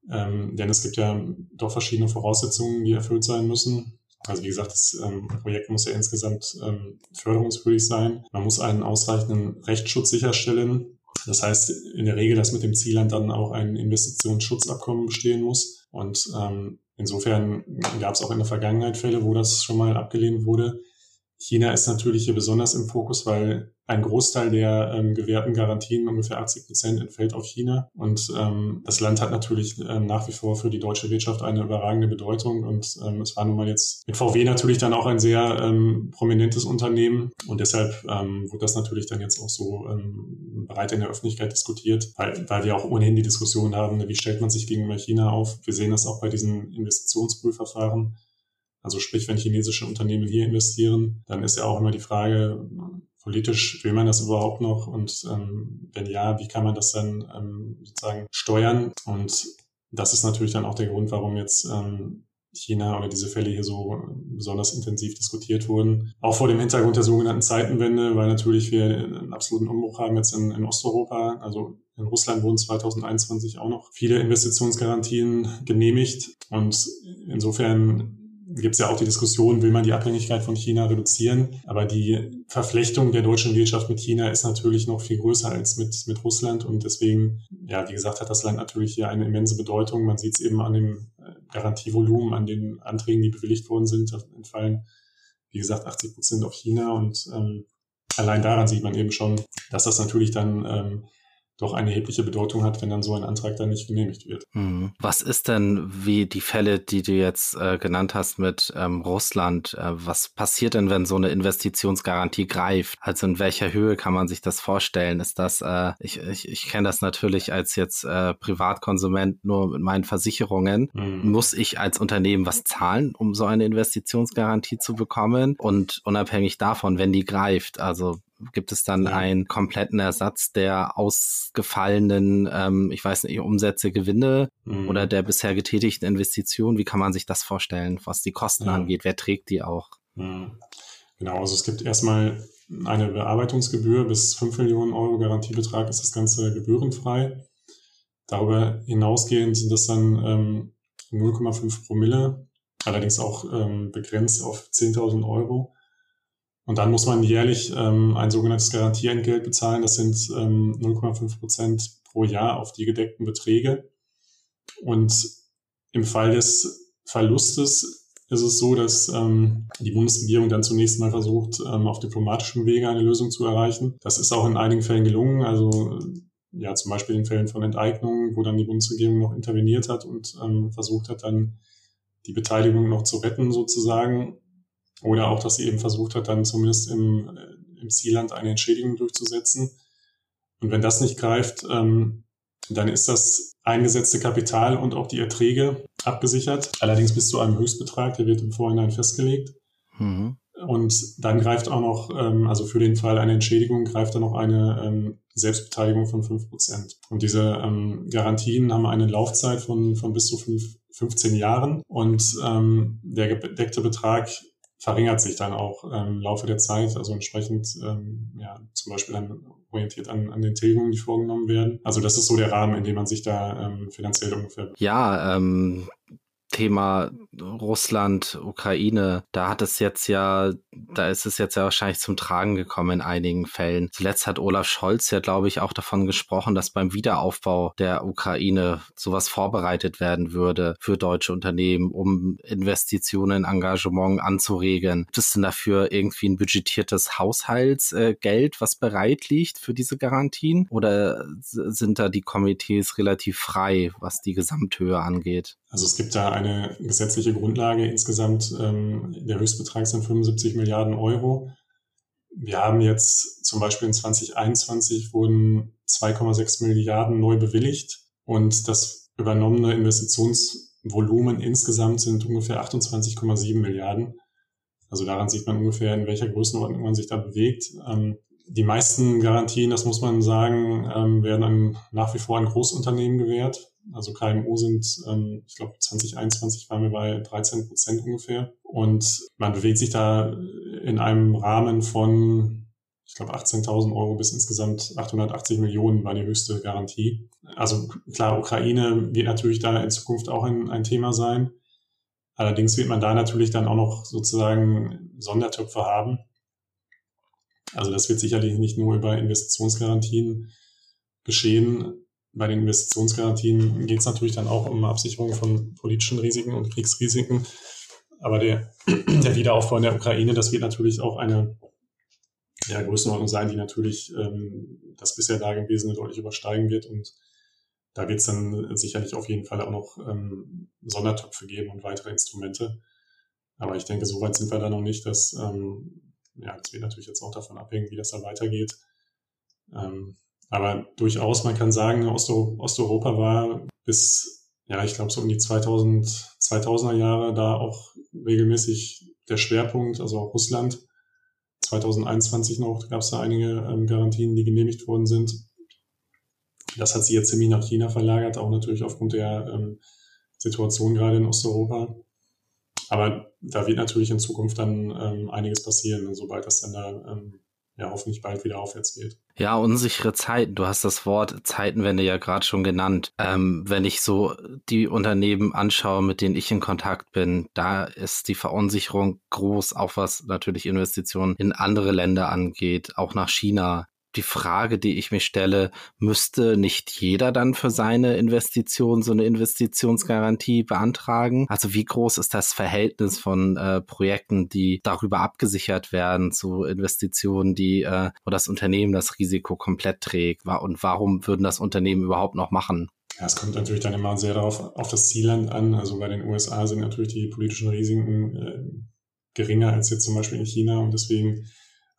Ähm, denn es gibt ja doch verschiedene Voraussetzungen, die erfüllt sein müssen. Also wie gesagt, das ähm, Projekt muss ja insgesamt ähm, förderungswürdig sein. Man muss einen ausreichenden Rechtsschutz sicherstellen. Das heißt in der Regel, dass mit dem Zielland dann auch ein Investitionsschutzabkommen bestehen muss. Und ähm, insofern gab es auch in der Vergangenheit Fälle, wo das schon mal abgelehnt wurde. China ist natürlich hier besonders im Fokus, weil ein Großteil der ähm, gewährten Garantien, ungefähr 80 Prozent, entfällt auf China. Und ähm, das Land hat natürlich ähm, nach wie vor für die deutsche Wirtschaft eine überragende Bedeutung. Und ähm, es war nun mal jetzt mit VW natürlich dann auch ein sehr ähm, prominentes Unternehmen. Und deshalb ähm, wird das natürlich dann jetzt auch so ähm, breit in der Öffentlichkeit diskutiert, weil, weil wir auch ohnehin die Diskussion haben, wie stellt man sich gegenüber China auf. Wir sehen das auch bei diesen Investitionsprüfverfahren also sprich, wenn chinesische Unternehmen hier investieren, dann ist ja auch immer die Frage, politisch will man das überhaupt noch und ähm, wenn ja, wie kann man das dann ähm, sozusagen steuern? Und das ist natürlich dann auch der Grund, warum jetzt ähm, China oder diese Fälle hier so besonders intensiv diskutiert wurden. Auch vor dem Hintergrund der sogenannten Zeitenwende, weil natürlich wir einen absoluten Umbruch haben jetzt in, in Osteuropa. Also in Russland wurden 2021 auch noch viele Investitionsgarantien genehmigt. Und insofern gibt es ja auch die Diskussion, will man die Abhängigkeit von China reduzieren? Aber die Verflechtung der deutschen Wirtschaft mit China ist natürlich noch viel größer als mit, mit Russland. Und deswegen, ja, wie gesagt, hat das Land natürlich hier eine immense Bedeutung. Man sieht es eben an dem äh, Garantievolumen, an den Anträgen, die bewilligt worden sind. Entfallen, wie gesagt, 80 Prozent auf China. Und ähm, allein daran sieht man eben schon, dass das natürlich dann ähm, doch eine erhebliche Bedeutung hat, wenn dann so ein Antrag dann nicht genehmigt wird. Mhm. Was ist denn, wie die Fälle, die du jetzt äh, genannt hast mit ähm, Russland, äh, was passiert denn, wenn so eine Investitionsgarantie greift? Also in welcher Höhe kann man sich das vorstellen? Ist das, äh, ich, ich, ich kenne das natürlich als jetzt äh, Privatkonsument nur mit meinen Versicherungen. Mhm. Muss ich als Unternehmen was zahlen, um so eine Investitionsgarantie zu bekommen? Und unabhängig davon, wenn die greift, also gibt es dann ja. einen kompletten Ersatz der ausgefallenen, ähm, ich weiß nicht, Umsätze, Gewinne mhm. oder der bisher getätigten Investitionen? Wie kann man sich das vorstellen, was die Kosten ja. angeht? Wer trägt die auch? Mhm. Genau, also es gibt erstmal eine Bearbeitungsgebühr bis 5 Millionen Euro Garantiebetrag ist das Ganze gebührenfrei. Darüber hinausgehend sind das dann ähm, 0,5 Promille, allerdings auch ähm, begrenzt auf 10.000 Euro. Und dann muss man jährlich ähm, ein sogenanntes Garantieentgelt bezahlen. Das sind ähm, 0,5 Prozent pro Jahr auf die gedeckten Beträge. Und im Fall des Verlustes ist es so, dass ähm, die Bundesregierung dann zunächst mal versucht, ähm, auf diplomatischem Wege eine Lösung zu erreichen. Das ist auch in einigen Fällen gelungen. Also ja, zum Beispiel in Fällen von Enteignungen, wo dann die Bundesregierung noch interveniert hat und ähm, versucht hat, dann die Beteiligung noch zu retten sozusagen. Oder auch, dass sie eben versucht hat, dann zumindest im, äh, im Zielland eine Entschädigung durchzusetzen. Und wenn das nicht greift, ähm, dann ist das eingesetzte Kapital und auch die Erträge abgesichert. Allerdings bis zu einem Höchstbetrag, der wird im Vorhinein festgelegt. Mhm. Und dann greift auch noch, ähm, also für den Fall einer Entschädigung, greift dann noch eine ähm, Selbstbeteiligung von fünf Prozent. Und diese ähm, Garantien haben eine Laufzeit von, von bis zu fünf, 15 Jahren. Und ähm, der gedeckte Betrag verringert sich dann auch ähm, im Laufe der Zeit, also entsprechend ähm, ja, zum Beispiel dann orientiert an, an den Tilgungen, die vorgenommen werden. Also das ist so der Rahmen, in dem man sich da ähm, finanziell ungefähr. Ja, ähm, Thema Russland, Ukraine, da hat es jetzt ja, da ist es jetzt ja wahrscheinlich zum Tragen gekommen in einigen Fällen. Zuletzt hat Olaf Scholz ja, glaube ich, auch davon gesprochen, dass beim Wiederaufbau der Ukraine sowas vorbereitet werden würde für deutsche Unternehmen, um Investitionen, Engagement anzuregen. Gibt es denn dafür irgendwie ein budgetiertes Haushaltsgeld, was bereit liegt für diese Garantien? Oder sind da die Komitees relativ frei, was die Gesamthöhe angeht? Also es gibt da eine gesetzliche Grundlage. Insgesamt ähm, der Höchstbetrag sind 75 Milliarden Euro. Wir haben jetzt zum Beispiel in 2021 wurden 2,6 Milliarden neu bewilligt und das übernommene Investitionsvolumen insgesamt sind ungefähr 28,7 Milliarden. Also daran sieht man ungefähr, in welcher Größenordnung man sich da bewegt. Ähm, die meisten Garantien, das muss man sagen, ähm, werden an, nach wie vor an Großunternehmen gewährt. Also KMU sind, ähm, ich glaube, 2021 waren wir bei 13 Prozent ungefähr. Und man bewegt sich da in einem Rahmen von, ich glaube, 18.000 Euro bis insgesamt 880 Millionen war die höchste Garantie. Also klar, Ukraine wird natürlich da in Zukunft auch ein, ein Thema sein. Allerdings wird man da natürlich dann auch noch sozusagen Sondertöpfe haben. Also das wird sicherlich nicht nur über Investitionsgarantien geschehen. Bei den Investitionsgarantien geht es natürlich dann auch um Absicherung von politischen Risiken und Kriegsrisiken. Aber der, [CLEARS THROAT] der Wiederaufbau in der Ukraine, das wird natürlich auch eine ja, Größenordnung sein, die natürlich ähm, das bisher Dagewesene deutlich übersteigen wird. Und da wird es dann sicherlich auf jeden Fall auch noch ähm, Sondertöpfe geben und weitere Instrumente. Aber ich denke, so weit sind wir da noch nicht. Dass, ähm, ja, das wird natürlich jetzt auch davon abhängen, wie das da weitergeht. Ähm, aber durchaus, man kann sagen, Osto Osteuropa war bis, ja, ich glaube, so um die 2000, 2000er Jahre da auch regelmäßig der Schwerpunkt, also auch Russland. 2021 noch gab es da einige ähm, Garantien, die genehmigt worden sind. Das hat sich jetzt ziemlich nach China verlagert, auch natürlich aufgrund der ähm, Situation gerade in Osteuropa. Aber da wird natürlich in Zukunft dann ähm, einiges passieren, sobald das dann da ähm, ja hoffentlich bald wieder aufwärts geht. Ja, unsichere Zeiten. Du hast das Wort Zeitenwende ja gerade schon genannt. Ähm, wenn ich so die Unternehmen anschaue, mit denen ich in Kontakt bin, da ist die Verunsicherung groß, auch was natürlich Investitionen in andere Länder angeht, auch nach China die Frage, die ich mir stelle, müsste nicht jeder dann für seine Investition so eine Investitionsgarantie beantragen? Also wie groß ist das Verhältnis von äh, Projekten, die darüber abgesichert werden, zu Investitionen, die äh, wo das Unternehmen das Risiko komplett trägt? Und warum würden das Unternehmen überhaupt noch machen? Ja, es kommt natürlich dann immer sehr darauf auf das Zielland an. Also bei den USA sind natürlich die politischen Risiken äh, geringer als jetzt zum Beispiel in China und deswegen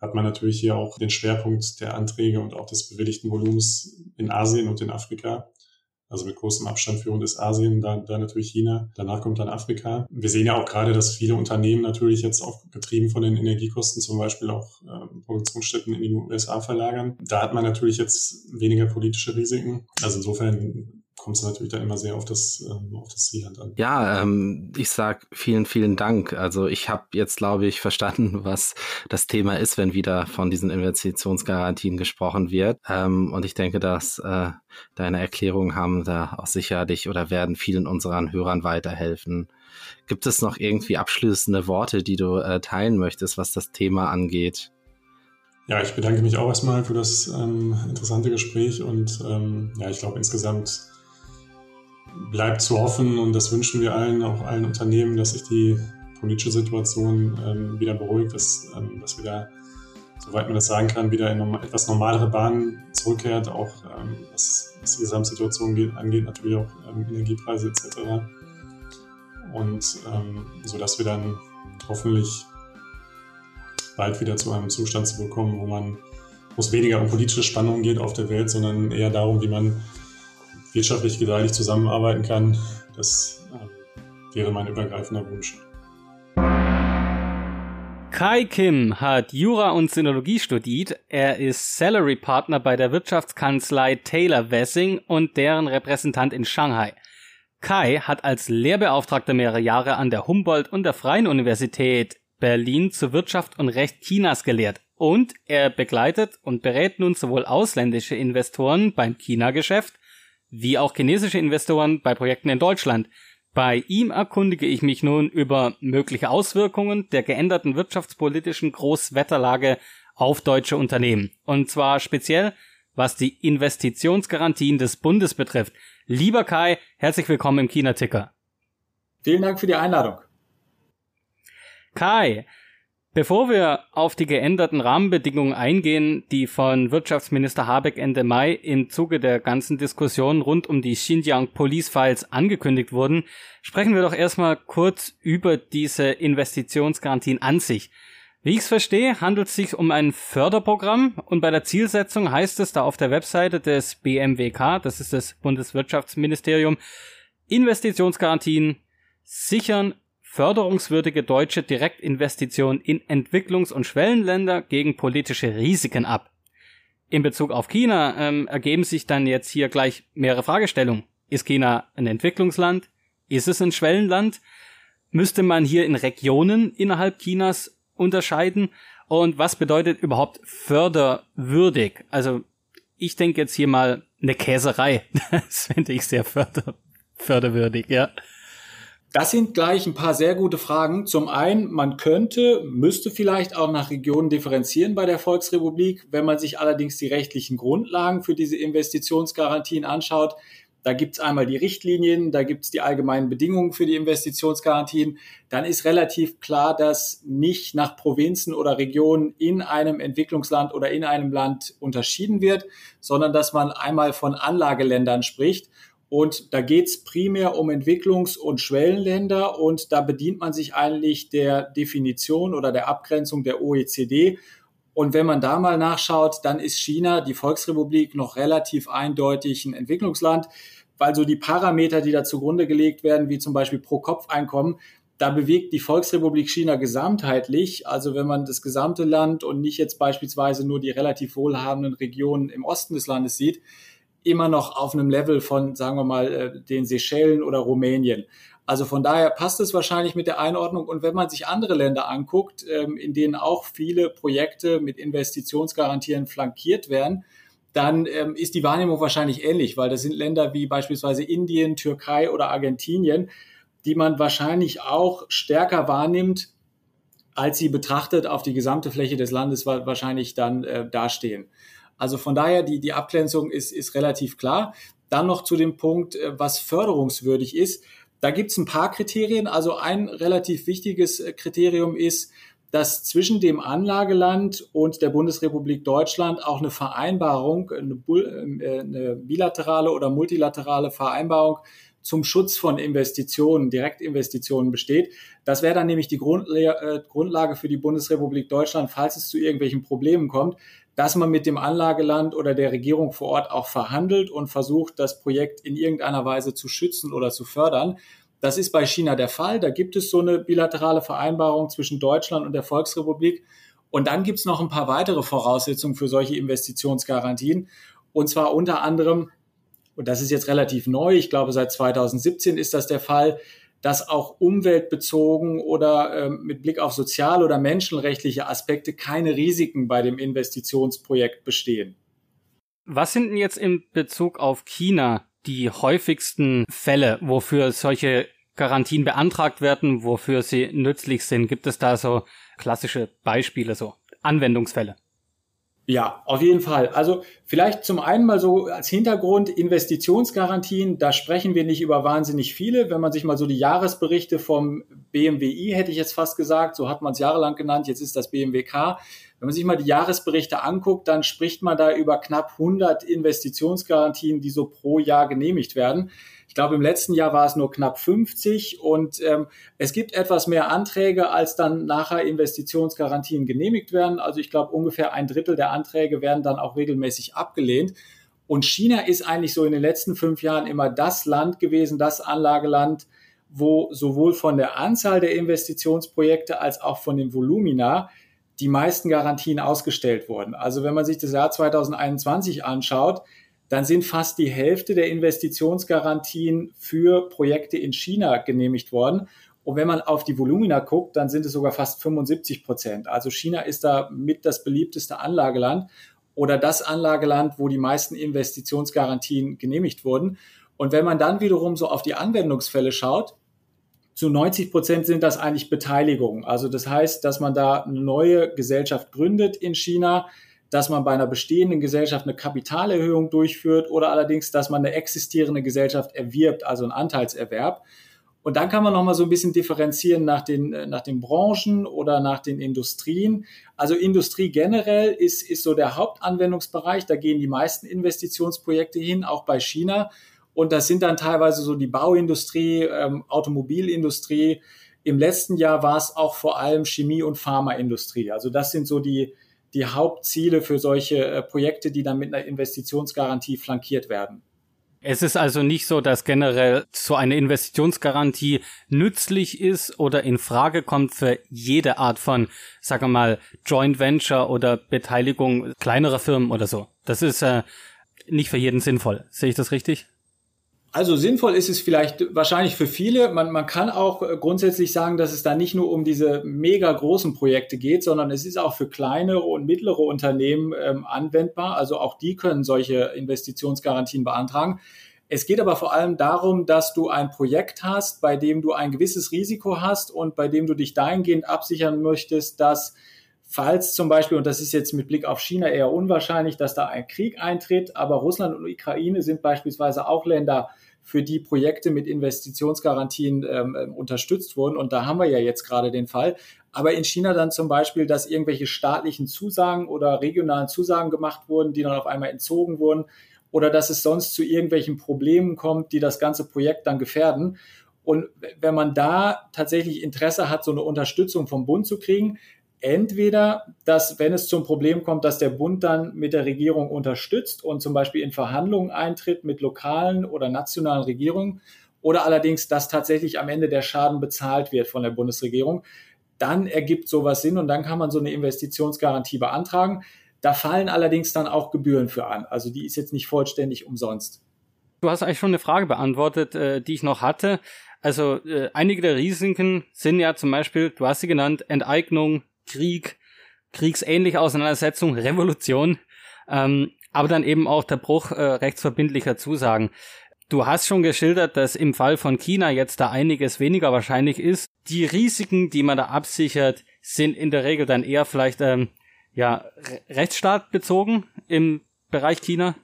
hat man natürlich hier auch den Schwerpunkt der Anträge und auch des bewilligten Volumens in Asien und in Afrika. Also mit großem Abstand führend ist Asien, dann, dann natürlich China, danach kommt dann Afrika. Wir sehen ja auch gerade, dass viele Unternehmen natürlich jetzt auch getrieben von den Energiekosten zum Beispiel auch äh, Produktionsstätten in die USA verlagern. Da hat man natürlich jetzt weniger politische Risiken. Also insofern kommt es natürlich dann immer sehr auf das, ähm, auf das Zielland an. Ja, ähm, ich sag vielen, vielen Dank. Also ich habe jetzt, glaube ich, verstanden, [LAUGHS] was das Thema ist, wenn wieder von diesen Investitionsgarantien gesprochen wird. Ähm, und ich denke, dass äh, deine Erklärungen haben da auch sicherlich oder werden vielen unseren Hörern weiterhelfen. Gibt es noch irgendwie abschließende Worte, die du äh, teilen möchtest, was das Thema angeht? Ja, ich bedanke mich auch erstmal für das ähm, interessante Gespräch und ähm, ja, ich glaube insgesamt bleibt zu hoffen und das wünschen wir allen, auch allen Unternehmen, dass sich die politische Situation ähm, wieder beruhigt, dass, ähm, dass wieder, soweit man das sagen kann, wieder in norm etwas normalere Bahnen zurückkehrt, auch ähm, was, was, die Gesamtsituation geht, angeht, natürlich auch ähm, Energiepreise etc. Und ähm, so dass wir dann hoffentlich bald wieder zu einem Zustand zu bekommen, wo man wo es weniger um politische Spannungen geht auf der Welt, sondern eher darum, wie man wirtschaftlich gedeihlich zusammenarbeiten kann. Das wäre mein übergreifender Wunsch. Kai Kim hat Jura und Sinologie studiert. Er ist Salary Partner bei der Wirtschaftskanzlei Taylor Wessing und deren Repräsentant in Shanghai. Kai hat als Lehrbeauftragter mehrere Jahre an der Humboldt und der Freien Universität Berlin zur Wirtschaft und Recht Chinas gelehrt. Und er begleitet und berät nun sowohl ausländische Investoren beim China-Geschäft wie auch chinesische Investoren bei Projekten in Deutschland. Bei ihm erkundige ich mich nun über mögliche Auswirkungen der geänderten wirtschaftspolitischen Großwetterlage auf deutsche Unternehmen. Und zwar speziell, was die Investitionsgarantien des Bundes betrifft. Lieber Kai, herzlich willkommen im China-Ticker. Vielen Dank für die Einladung. Kai, Bevor wir auf die geänderten Rahmenbedingungen eingehen, die von Wirtschaftsminister Habeck Ende Mai im Zuge der ganzen Diskussion rund um die Xinjiang Police Files angekündigt wurden, sprechen wir doch erstmal kurz über diese Investitionsgarantien an sich. Wie ich es verstehe, handelt es sich um ein Förderprogramm und bei der Zielsetzung heißt es da auf der Webseite des BMWK, das ist das Bundeswirtschaftsministerium, Investitionsgarantien sichern förderungswürdige deutsche Direktinvestitionen in Entwicklungs- und Schwellenländer gegen politische Risiken ab. In Bezug auf China ähm, ergeben sich dann jetzt hier gleich mehrere Fragestellungen. Ist China ein Entwicklungsland? Ist es ein Schwellenland? Müsste man hier in Regionen innerhalb Chinas unterscheiden? Und was bedeutet überhaupt förderwürdig? Also ich denke jetzt hier mal eine Käserei. [LAUGHS] Das finde ich sehr förder förderwürdig, ja. Das sind gleich ein paar sehr gute Fragen. Zum einen, man könnte, müsste vielleicht auch nach Regionen differenzieren bei der Volksrepublik. Wenn man sich allerdings die rechtlichen Grundlagen für diese Investitionsgarantien anschaut, da gibt's einmal die Richtlinien, da gibt's die allgemeinen Bedingungen für die Investitionsgarantien. Dann ist relativ klar, dass nicht nach Provinzen oder Regionen in einem Entwicklungsland oder in einem Land unterschieden wird, sondern dass man einmal von Anlageländern spricht. Und da geht es primär um Entwicklungs- und Schwellenländer und da bedient man sich eigentlich der Definition oder der Abgrenzung der OECD. Und wenn man da mal nachschaut, dann ist China, die Volksrepublik, noch relativ eindeutig ein Entwicklungsland, weil so die Parameter, die da zugrunde gelegt werden, wie zum Beispiel Pro-Kopf-Einkommen, da bewegt die Volksrepublik China gesamtheitlich, also wenn man das gesamte Land und nicht jetzt beispielsweise nur die relativ wohlhabenden Regionen im Osten des Landes sieht, immer noch auf einem Level von, sagen wir mal, äh, den Seychellen oder Rumänien. Also von daher passt es wahrscheinlich mit der Einordnung. Und wenn man sich andere Länder anguckt, ähm, in denen auch viele Projekte mit Investitionsgarantien flankiert werden, dann ähm, ist die Wahrnehmung wahrscheinlich ähnlich, weil das sind Länder wie beispielsweise Indien, Türkei oder Argentinien, die man wahrscheinlich auch stärker wahrnimmt, als sie betrachtet auf die gesamte Fläche des Landes wahrscheinlich dann äh, dastehen. Also von daher, die, die Abgrenzung ist, ist relativ klar. Dann noch zu dem Punkt, äh, was förderungswürdig ist. Da gibt es ein paar Kriterien. Also ein relativ wichtiges äh, Kriterium ist, dass zwischen dem Anlageland und der Bundesrepublik Deutschland auch eine Vereinbarung, äh, eine bilaterale oder multilaterale Vereinbarung zum Schutz von Investitionen, Direktinvestitionen besteht. Das wäre dann nämlich die Grundlage für die Bundesrepublik Deutschland, falls es zu irgendwelchen Problemen kommt, dass man mit dem Anlageland oder der Regierung vor Ort auch verhandelt und versucht, das Projekt in irgendeiner Weise zu schützen oder zu fördern. Das ist bei China der Fall. Da gibt es so eine bilaterale Vereinbarung zwischen Deutschland und der Volksrepublik. Und dann gibt es noch ein paar weitere Voraussetzungen für solche Investitionsgarantien. Und zwar unter anderem, und das ist jetzt relativ neu, ich glaube seit 2017 ist das der Fall, dass auch umweltbezogen oder äh, mit Blick auf sozial- oder menschenrechtliche Aspekte keine Risiken bei dem Investitionsprojekt bestehen. Was sind denn jetzt in Bezug auf China die häufigsten Fälle, wofür solche Garantien beantragt werden, wofür sie nützlich sind? Gibt es da so klassische Beispiele, so Anwendungsfälle? Ja, auf jeden Fall. Also vielleicht zum einen mal so als Hintergrund Investitionsgarantien, da sprechen wir nicht über wahnsinnig viele. Wenn man sich mal so die Jahresberichte vom BMWI, hätte ich jetzt fast gesagt, so hat man es jahrelang genannt, jetzt ist das BMWK. Wenn man sich mal die Jahresberichte anguckt, dann spricht man da über knapp 100 Investitionsgarantien, die so pro Jahr genehmigt werden. Ich glaube, im letzten Jahr war es nur knapp 50 und ähm, es gibt etwas mehr Anträge, als dann nachher Investitionsgarantien genehmigt werden. Also ich glaube, ungefähr ein Drittel der Anträge werden dann auch regelmäßig abgelehnt. Und China ist eigentlich so in den letzten fünf Jahren immer das Land gewesen, das Anlageland, wo sowohl von der Anzahl der Investitionsprojekte als auch von den Volumina die meisten Garantien ausgestellt wurden. Also wenn man sich das Jahr 2021 anschaut, dann sind fast die Hälfte der Investitionsgarantien für Projekte in China genehmigt worden. Und wenn man auf die Volumina guckt, dann sind es sogar fast 75 Prozent. Also China ist da mit das beliebteste Anlageland oder das Anlageland, wo die meisten Investitionsgarantien genehmigt wurden. Und wenn man dann wiederum so auf die Anwendungsfälle schaut, zu 90 Prozent sind das eigentlich Beteiligungen. Also das heißt, dass man da eine neue Gesellschaft gründet in China, dass man bei einer bestehenden Gesellschaft eine Kapitalerhöhung durchführt oder allerdings, dass man eine existierende Gesellschaft erwirbt, also einen Anteilserwerb. Und dann kann man nochmal so ein bisschen differenzieren nach den, äh, nach den Branchen oder nach den Industrien. Also Industrie generell ist, ist so der Hauptanwendungsbereich. Da gehen die meisten Investitionsprojekte hin, auch bei China. Und das sind dann teilweise so die Bauindustrie, ähm, Automobilindustrie. Im letzten Jahr war es auch vor allem Chemie- und Pharmaindustrie. Also das sind so die, die Hauptziele für solche äh, Projekte, die dann mit einer Investitionsgarantie flankiert werden. Es ist also nicht so, dass generell so eine Investitionsgarantie nützlich ist oder in Frage kommt für jede Art von, sagen wir mal, Joint Venture oder Beteiligung kleinerer Firmen oder so. Das ist äh, nicht für jeden sinnvoll. Sehe ich das richtig? Also sinnvoll ist es vielleicht wahrscheinlich für viele. Man, man kann auch äh, grundsätzlich sagen, dass es da nicht nur um diese mega großen Projekte geht, sondern es ist auch für kleinere und mittlere Unternehmen ähm, anwendbar. Also auch die können solche Investitionsgarantien beantragen. Es geht aber vor allem darum, dass du ein Projekt hast, bei dem du ein gewisses Risiko hast und bei dem du dich dahingehend absichern möchtest, dass falls zum Beispiel, und das ist jetzt mit Blick auf China eher unwahrscheinlich, dass da ein Krieg eintritt, aber Russland und Ukraine sind beispielsweise auch Länder, für die Projekte mit Investitionsgarantien ähm, ähm, unterstützt wurden. Und da haben wir ja jetzt gerade den Fall. Aber in China dann zum Beispiel, dass irgendwelche staatlichen Zusagen oder regionalen Zusagen gemacht wurden, die dann auf einmal entzogen wurden oder dass es sonst zu irgendwelchen Problemen kommt, die das ganze Projekt dann gefährden. Und wenn man da tatsächlich Interesse hat, so eine Unterstützung vom Bund zu kriegen, entweder, dass wenn es zum Problem kommt, dass der Bund dann mit der Regierung unterstützt und zum Beispiel in Verhandlungen eintritt mit lokalen oder nationalen Regierungen, oder allerdings, dass tatsächlich am Ende der Schaden bezahlt wird von der Bundesregierung, dann ergibt sowas Sinn und dann kann man so eine Investitionsgarantie beantragen. Da fallen allerdings dann auch Gebühren für an. Also die ist jetzt nicht vollständig umsonst. Du hast eigentlich schon eine Frage beantwortet, äh, die ich noch hatte. Also äh, einige der Risiken sind ja zum Beispiel, du hast sie genannt, Enteignung, Krieg, kriegsähnliche Auseinandersetzung, Revolution, ähm, aber dann eben auch der Bruch äh, rechtsverbindlicher Zusagen. Du hast schon geschildert, dass im Fall von China jetzt da einiges weniger wahrscheinlich ist. Die Risiken, die man da absichert, sind in der Regel dann eher vielleicht ähm, ja rechtsstaatbezogen im Bereich China.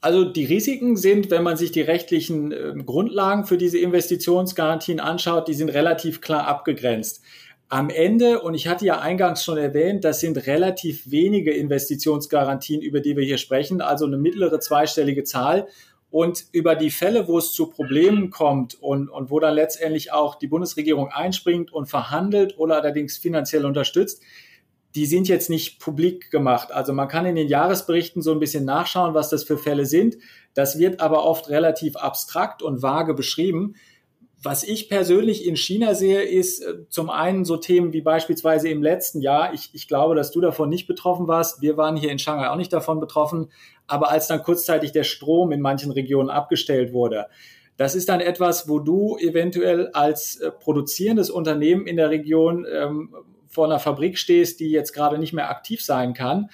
Also die Risiken sind, wenn man sich die rechtlichen äh, Grundlagen für diese Investitionsgarantien anschaut, die sind relativ klar abgegrenzt am Ende, und ich hatte ja eingangs schon erwähnt, das sind relativ wenige Investitionsgarantien, über die wir hier sprechen, also eine mittlere zweistellige Zahl. Und über die Fälle, wo es zu Problemen kommt und, und wo dann letztendlich auch die Bundesregierung einspringt und verhandelt oder allerdings finanziell unterstützt, die sind jetzt nicht publik gemacht. Also man kann in den Jahresberichten so ein bisschen nachschauen, was das für Fälle sind. Das wird aber oft relativ abstrakt und vage beschrieben. Was ich persönlich in China sehe, ist äh, zum einen so Themen wie beispielsweise im letzten Jahr. Ich, ich glaube, dass du davon nicht betroffen warst. Wir waren hier in Shanghai auch nicht davon betroffen. Aber als dann kurzzeitig der Strom in manchen Regionen abgestellt wurde, das ist dann etwas, wo du eventuell als äh, produzierendes Unternehmen in der Region ähm, vor einer Fabrik stehst, die jetzt gerade nicht mehr aktiv sein kann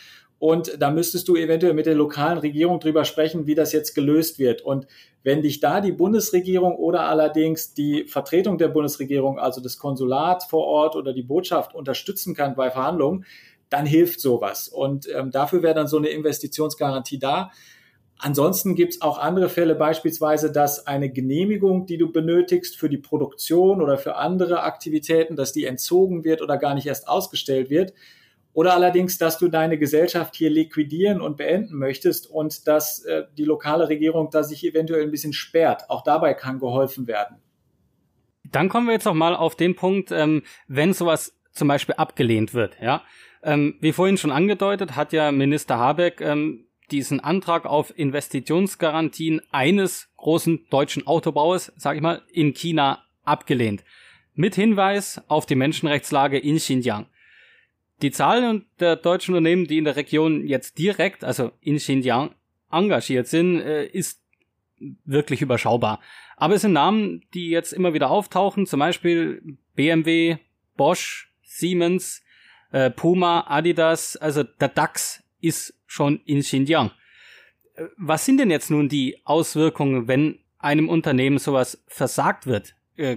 und da müsstest du eventuell mit der lokalen Regierung drüber sprechen, wie das jetzt gelöst wird. Und wenn dich da die Bundesregierung oder allerdings die Vertretung der Bundesregierung, also das Konsulat vor Ort oder die Botschaft unterstützen kann bei Verhandlungen, dann hilft sowas. Und ähm, dafür wäre dann so eine Investitionsgarantie da. Ansonsten gibt es auch andere Fälle, beispielsweise, dass eine Genehmigung, die du benötigst für die Produktion oder für andere Aktivitäten, dass die entzogen wird oder gar nicht erst ausgestellt wird. Oder allerdings, dass du deine Gesellschaft hier liquidieren und beenden möchtest und dass äh, die lokale Regierung da sich eventuell ein bisschen sperrt. Auch dabei kann geholfen werden. Dann kommen wir jetzt noch mal auf den Punkt, ähm, wenn sowas zum Beispiel abgelehnt wird. Ja, ähm, wie vorhin schon angedeutet, hat ja Minister Habeck ähm, diesen Antrag auf Investitionsgarantien eines großen deutschen Autobauers, sage ich mal, in China abgelehnt. Mit Hinweis auf die Menschenrechtslage in Xinjiang. Die Zahlen der deutschen Unternehmen, die in der Region jetzt direkt, also in Xinjiang, engagiert sind, äh, ist wirklich überschaubar. Aber es sind Namen, die jetzt immer wieder auftauchen, zum Beispiel BMW, Bosch, Siemens, äh, Puma, Adidas, also der DAX ist schon in Xinjiang. Äh, was sind denn jetzt nun die Auswirkungen, wenn einem Unternehmen sowas versagt wird?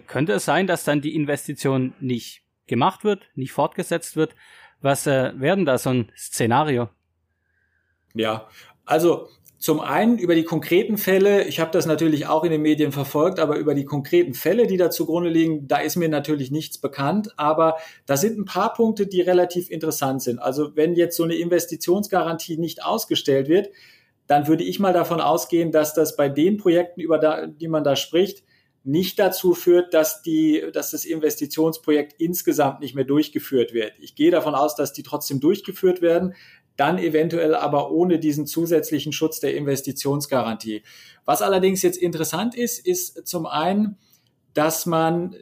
könnte es sein, dass dann die Investition nicht gemacht wird, nicht fortgesetzt wird? Was äh, werden da so ein Szenario? Ja, also zum einen über die konkreten Fälle, ich habe das natürlich auch in den Medien verfolgt, aber über die konkreten Fälle, die da zugrunde liegen, da ist mir natürlich nichts bekannt. Aber da sind ein paar Punkte, die relativ interessant sind. Also wenn jetzt so eine Investitionsgarantie nicht ausgestellt wird, dann würde ich mal davon ausgehen, dass das bei den Projekten, über die man da spricht, nicht dazu führt, dass die, dass das Investitionsprojekt insgesamt nicht mehr durchgeführt wird. Ich gehe davon aus, dass die trotzdem durchgeführt werden, dann eventuell aber ohne diesen zusätzlichen Schutz der Investitionsgarantie. Was allerdings jetzt interessant ist, ist zum einen, dass man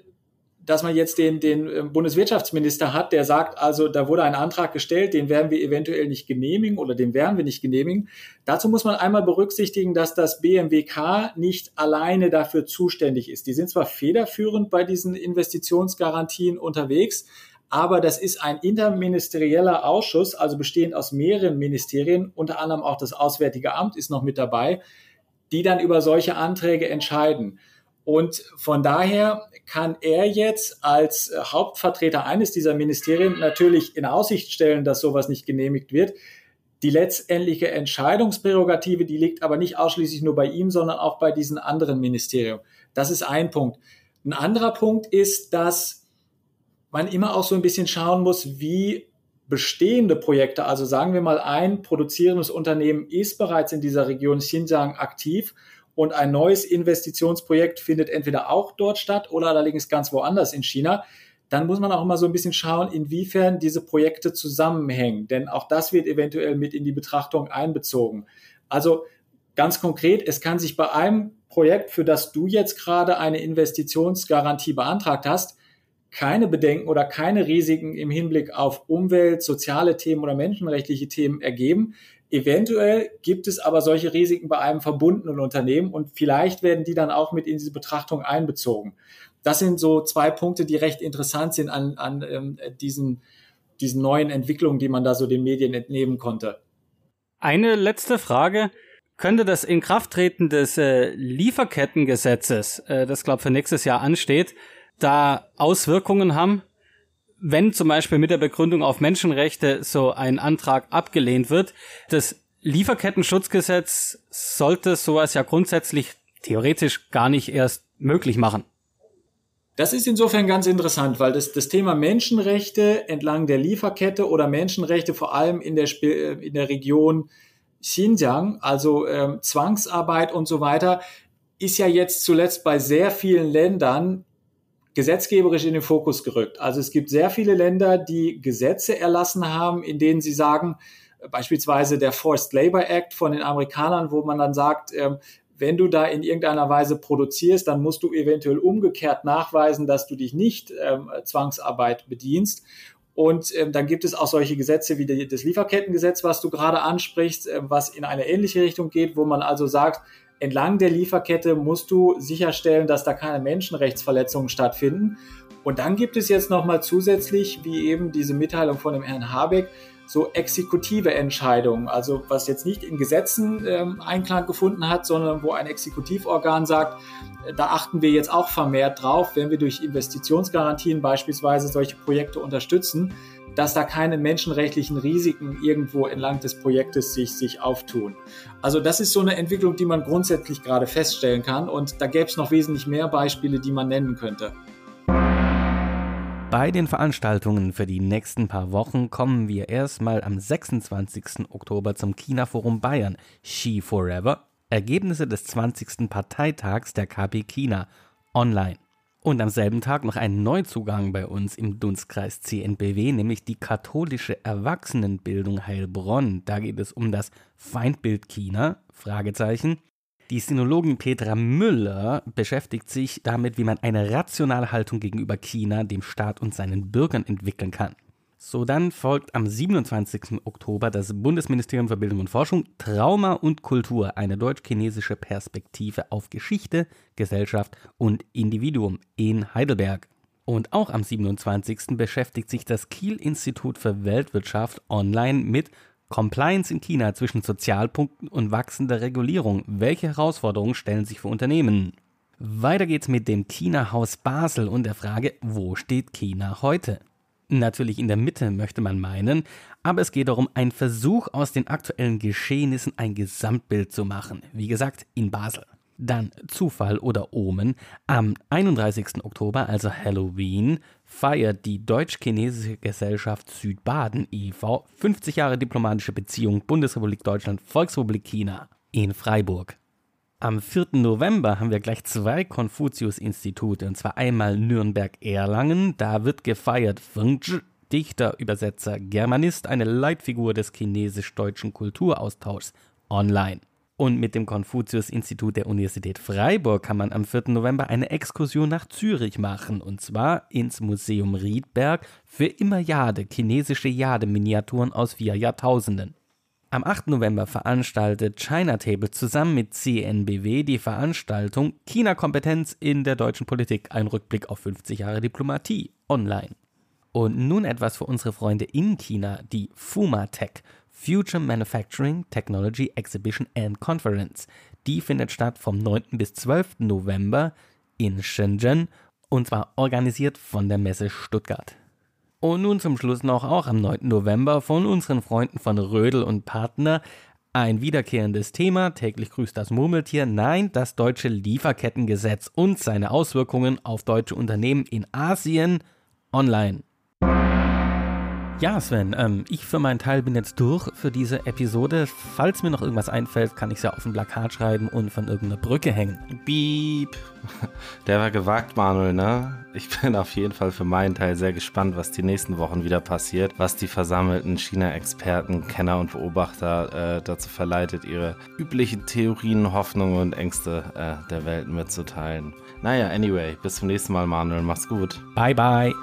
dass man jetzt den, den ähm, Bundeswirtschaftsminister hat, der sagt, also da wurde ein Antrag gestellt, den werden wir eventuell nicht genehmigen oder den werden wir nicht genehmigen. Dazu muss man einmal berücksichtigen, dass das BMWK nicht alleine dafür zuständig ist. Die sind zwar federführend bei diesen Investitionsgarantien unterwegs, aber das ist ein interministerieller Ausschuss, also bestehend aus mehreren Ministerien, unter anderem auch das Auswärtige Amt ist noch mit dabei, die dann über solche Anträge entscheiden. Und von daher kann er jetzt als Hauptvertreter eines dieser Ministerien natürlich in Aussicht stellen, dass sowas nicht genehmigt wird. Die letztendliche Entscheidungsprärogative, die liegt aber nicht ausschließlich nur bei ihm, sondern auch bei diesen anderen Ministerien. Das ist ein Punkt. Ein anderer Punkt ist, dass man immer auch so ein bisschen schauen muss, wie bestehende Projekte, also sagen wir mal, ein produzierendes Unternehmen ist bereits in dieser Region Xinjiang aktiv und ein neues Investitionsprojekt findet entweder auch dort statt oder allerdings ganz woanders in China, dann muss man auch immer so ein bisschen schauen, inwiefern diese Projekte zusammenhängen. Denn auch das wird eventuell mit in die Betrachtung einbezogen. Also ganz konkret, es kann sich bei einem Projekt, für das du jetzt gerade eine Investitionsgarantie beantragt hast, keine Bedenken oder keine Risiken im Hinblick auf Umwelt, soziale Themen oder menschenrechtliche Themen ergeben. Eventuell gibt es aber solche Risiken bei einem verbundenen Unternehmen und vielleicht werden die dann auch mit in diese Betrachtung einbezogen. Das sind so zwei Punkte, die recht interessant sind an, an ähm, diesen, diesen neuen Entwicklungen, die man da so den Medien entnehmen konnte. Eine letzte Frage. Könnte das Inkrafttreten des äh, Lieferkettengesetzes, äh, das glaube für nächstes Jahr ansteht, da Auswirkungen haben, wenn zum Beispiel mit der Begründung auf Menschenrechte so ein Antrag abgelehnt wird. Das Lieferkettenschutzgesetz sollte sowas ja grundsätzlich theoretisch gar nicht erst möglich machen. Das ist insofern ganz interessant, weil das, das Thema Menschenrechte entlang der Lieferkette oder Menschenrechte vor allem in der, in der Region Xinjiang, also ähm, Zwangsarbeit und so weiter, ist ja jetzt zuletzt bei sehr vielen Ländern gesetzgeberisch in den Fokus gerückt. Also es gibt sehr viele Länder, die Gesetze erlassen haben, in denen sie sagen, beispielsweise der Forced Labor Act von den Amerikanern, wo man dann sagt, ähm, wenn du da in irgendeiner Weise produzierst, dann musst du eventuell umgekehrt nachweisen, dass du dich nicht ähm, Zwangsarbeit bedienst. Und ähm, dann gibt es auch solche Gesetze wie die, das Lieferkettengesetz, was du gerade ansprichst, äh, was in eine ähnliche Richtung geht, wo man also sagt, entlang der Lieferkette musst du sicherstellen, dass da keine Menschenrechtsverletzungen stattfinden. Und dann gibt es jetzt nochmal zusätzlich, wie eben diese Mitteilung von dem Herrn Habeck, so exekutive Entscheidungen, also was jetzt nicht in Gesetzen ähm, Einklang gefunden hat, sondern wo ein Exekutivorgan sagt, äh, da achten wir jetzt auch vermehrt drauf, wenn wir durch Investitionsgarantien beispielsweise solche Projekte unterstützen, dass da keine menschenrechtlichen Risiken irgendwo entlang des Projektes sich, sich auftun. Also das ist so eine Entwicklung, die man grundsätzlich gerade feststellen kann und da gäbe es noch wesentlich mehr Beispiele, die man nennen könnte. Bei den Veranstaltungen für die nächsten paar Wochen kommen wir erstmal am 26. Oktober zum China-Forum Bayern Ski Forever, Ergebnisse des 20. Parteitags der KP China online. Und am selben Tag noch ein Neuzugang bei uns im Dunstkreis CNBW, nämlich die katholische Erwachsenenbildung Heilbronn. Da geht es um das Feindbild China, Fragezeichen. Die Sinologin Petra Müller beschäftigt sich damit, wie man eine rationale Haltung gegenüber China, dem Staat und seinen Bürgern entwickeln kann. So, dann folgt am 27. Oktober das Bundesministerium für Bildung und Forschung Trauma und Kultur, eine deutsch-chinesische Perspektive auf Geschichte, Gesellschaft und Individuum in Heidelberg. Und auch am 27. beschäftigt sich das Kiel-Institut für Weltwirtschaft online mit Compliance in China zwischen Sozialpunkten und wachsender Regulierung. Welche Herausforderungen stellen sich für Unternehmen? Weiter geht's mit dem China-Haus Basel und der Frage, wo steht China heute? Natürlich in der Mitte möchte man meinen, aber es geht darum, einen Versuch aus den aktuellen Geschehnissen ein Gesamtbild zu machen. Wie gesagt, in Basel. Dann Zufall oder Omen. Am 31. Oktober, also Halloween, feiert die Deutsch-Chinesische Gesellschaft Südbaden e.V. 50 Jahre diplomatische Beziehung Bundesrepublik Deutschland, Volksrepublik China in Freiburg. Am 4. November haben wir gleich zwei Konfuzius-Institute, und zwar einmal Nürnberg-Erlangen. Da wird gefeiert Feng Zhi, Dichter, Übersetzer, Germanist, eine Leitfigur des chinesisch-deutschen Kulturaustauschs online. Und mit dem Konfuzius-Institut der Universität Freiburg kann man am 4. November eine Exkursion nach Zürich machen, und zwar ins Museum Riedberg für immer Jade, chinesische Jade-Miniaturen aus vier Jahrtausenden. Am 8. November veranstaltet China Table zusammen mit CNBW die Veranstaltung China-Kompetenz in der deutschen Politik, ein Rückblick auf 50 Jahre Diplomatie online. Und nun etwas für unsere Freunde in China, die FUMATech, Future Manufacturing Technology Exhibition and Conference. Die findet statt vom 9. bis 12. November in Shenzhen und zwar organisiert von der Messe Stuttgart. Und nun zum Schluss noch auch am 9. November von unseren Freunden von Rödel und Partner ein wiederkehrendes Thema, täglich grüßt das Murmeltier, nein, das deutsche Lieferkettengesetz und seine Auswirkungen auf deutsche Unternehmen in Asien online. Ja, Sven, ähm, ich für meinen Teil bin jetzt durch für diese Episode. Falls mir noch irgendwas einfällt, kann ich es ja auf ein Plakat schreiben und von irgendeiner Brücke hängen. Beep. [LAUGHS] Der war gewagt, Manuel, ne? Ich bin auf jeden Fall für meinen Teil sehr gespannt, was die nächsten Wochen wieder passiert, was die versammelten China-Experten, Kenner und Beobachter äh, dazu verleitet, ihre üblichen Theorien, Hoffnungen und Ängste äh, der Welt mitzuteilen. Naja, anyway, bis zum nächsten Mal, Manuel. Mach's gut. Bye, bye.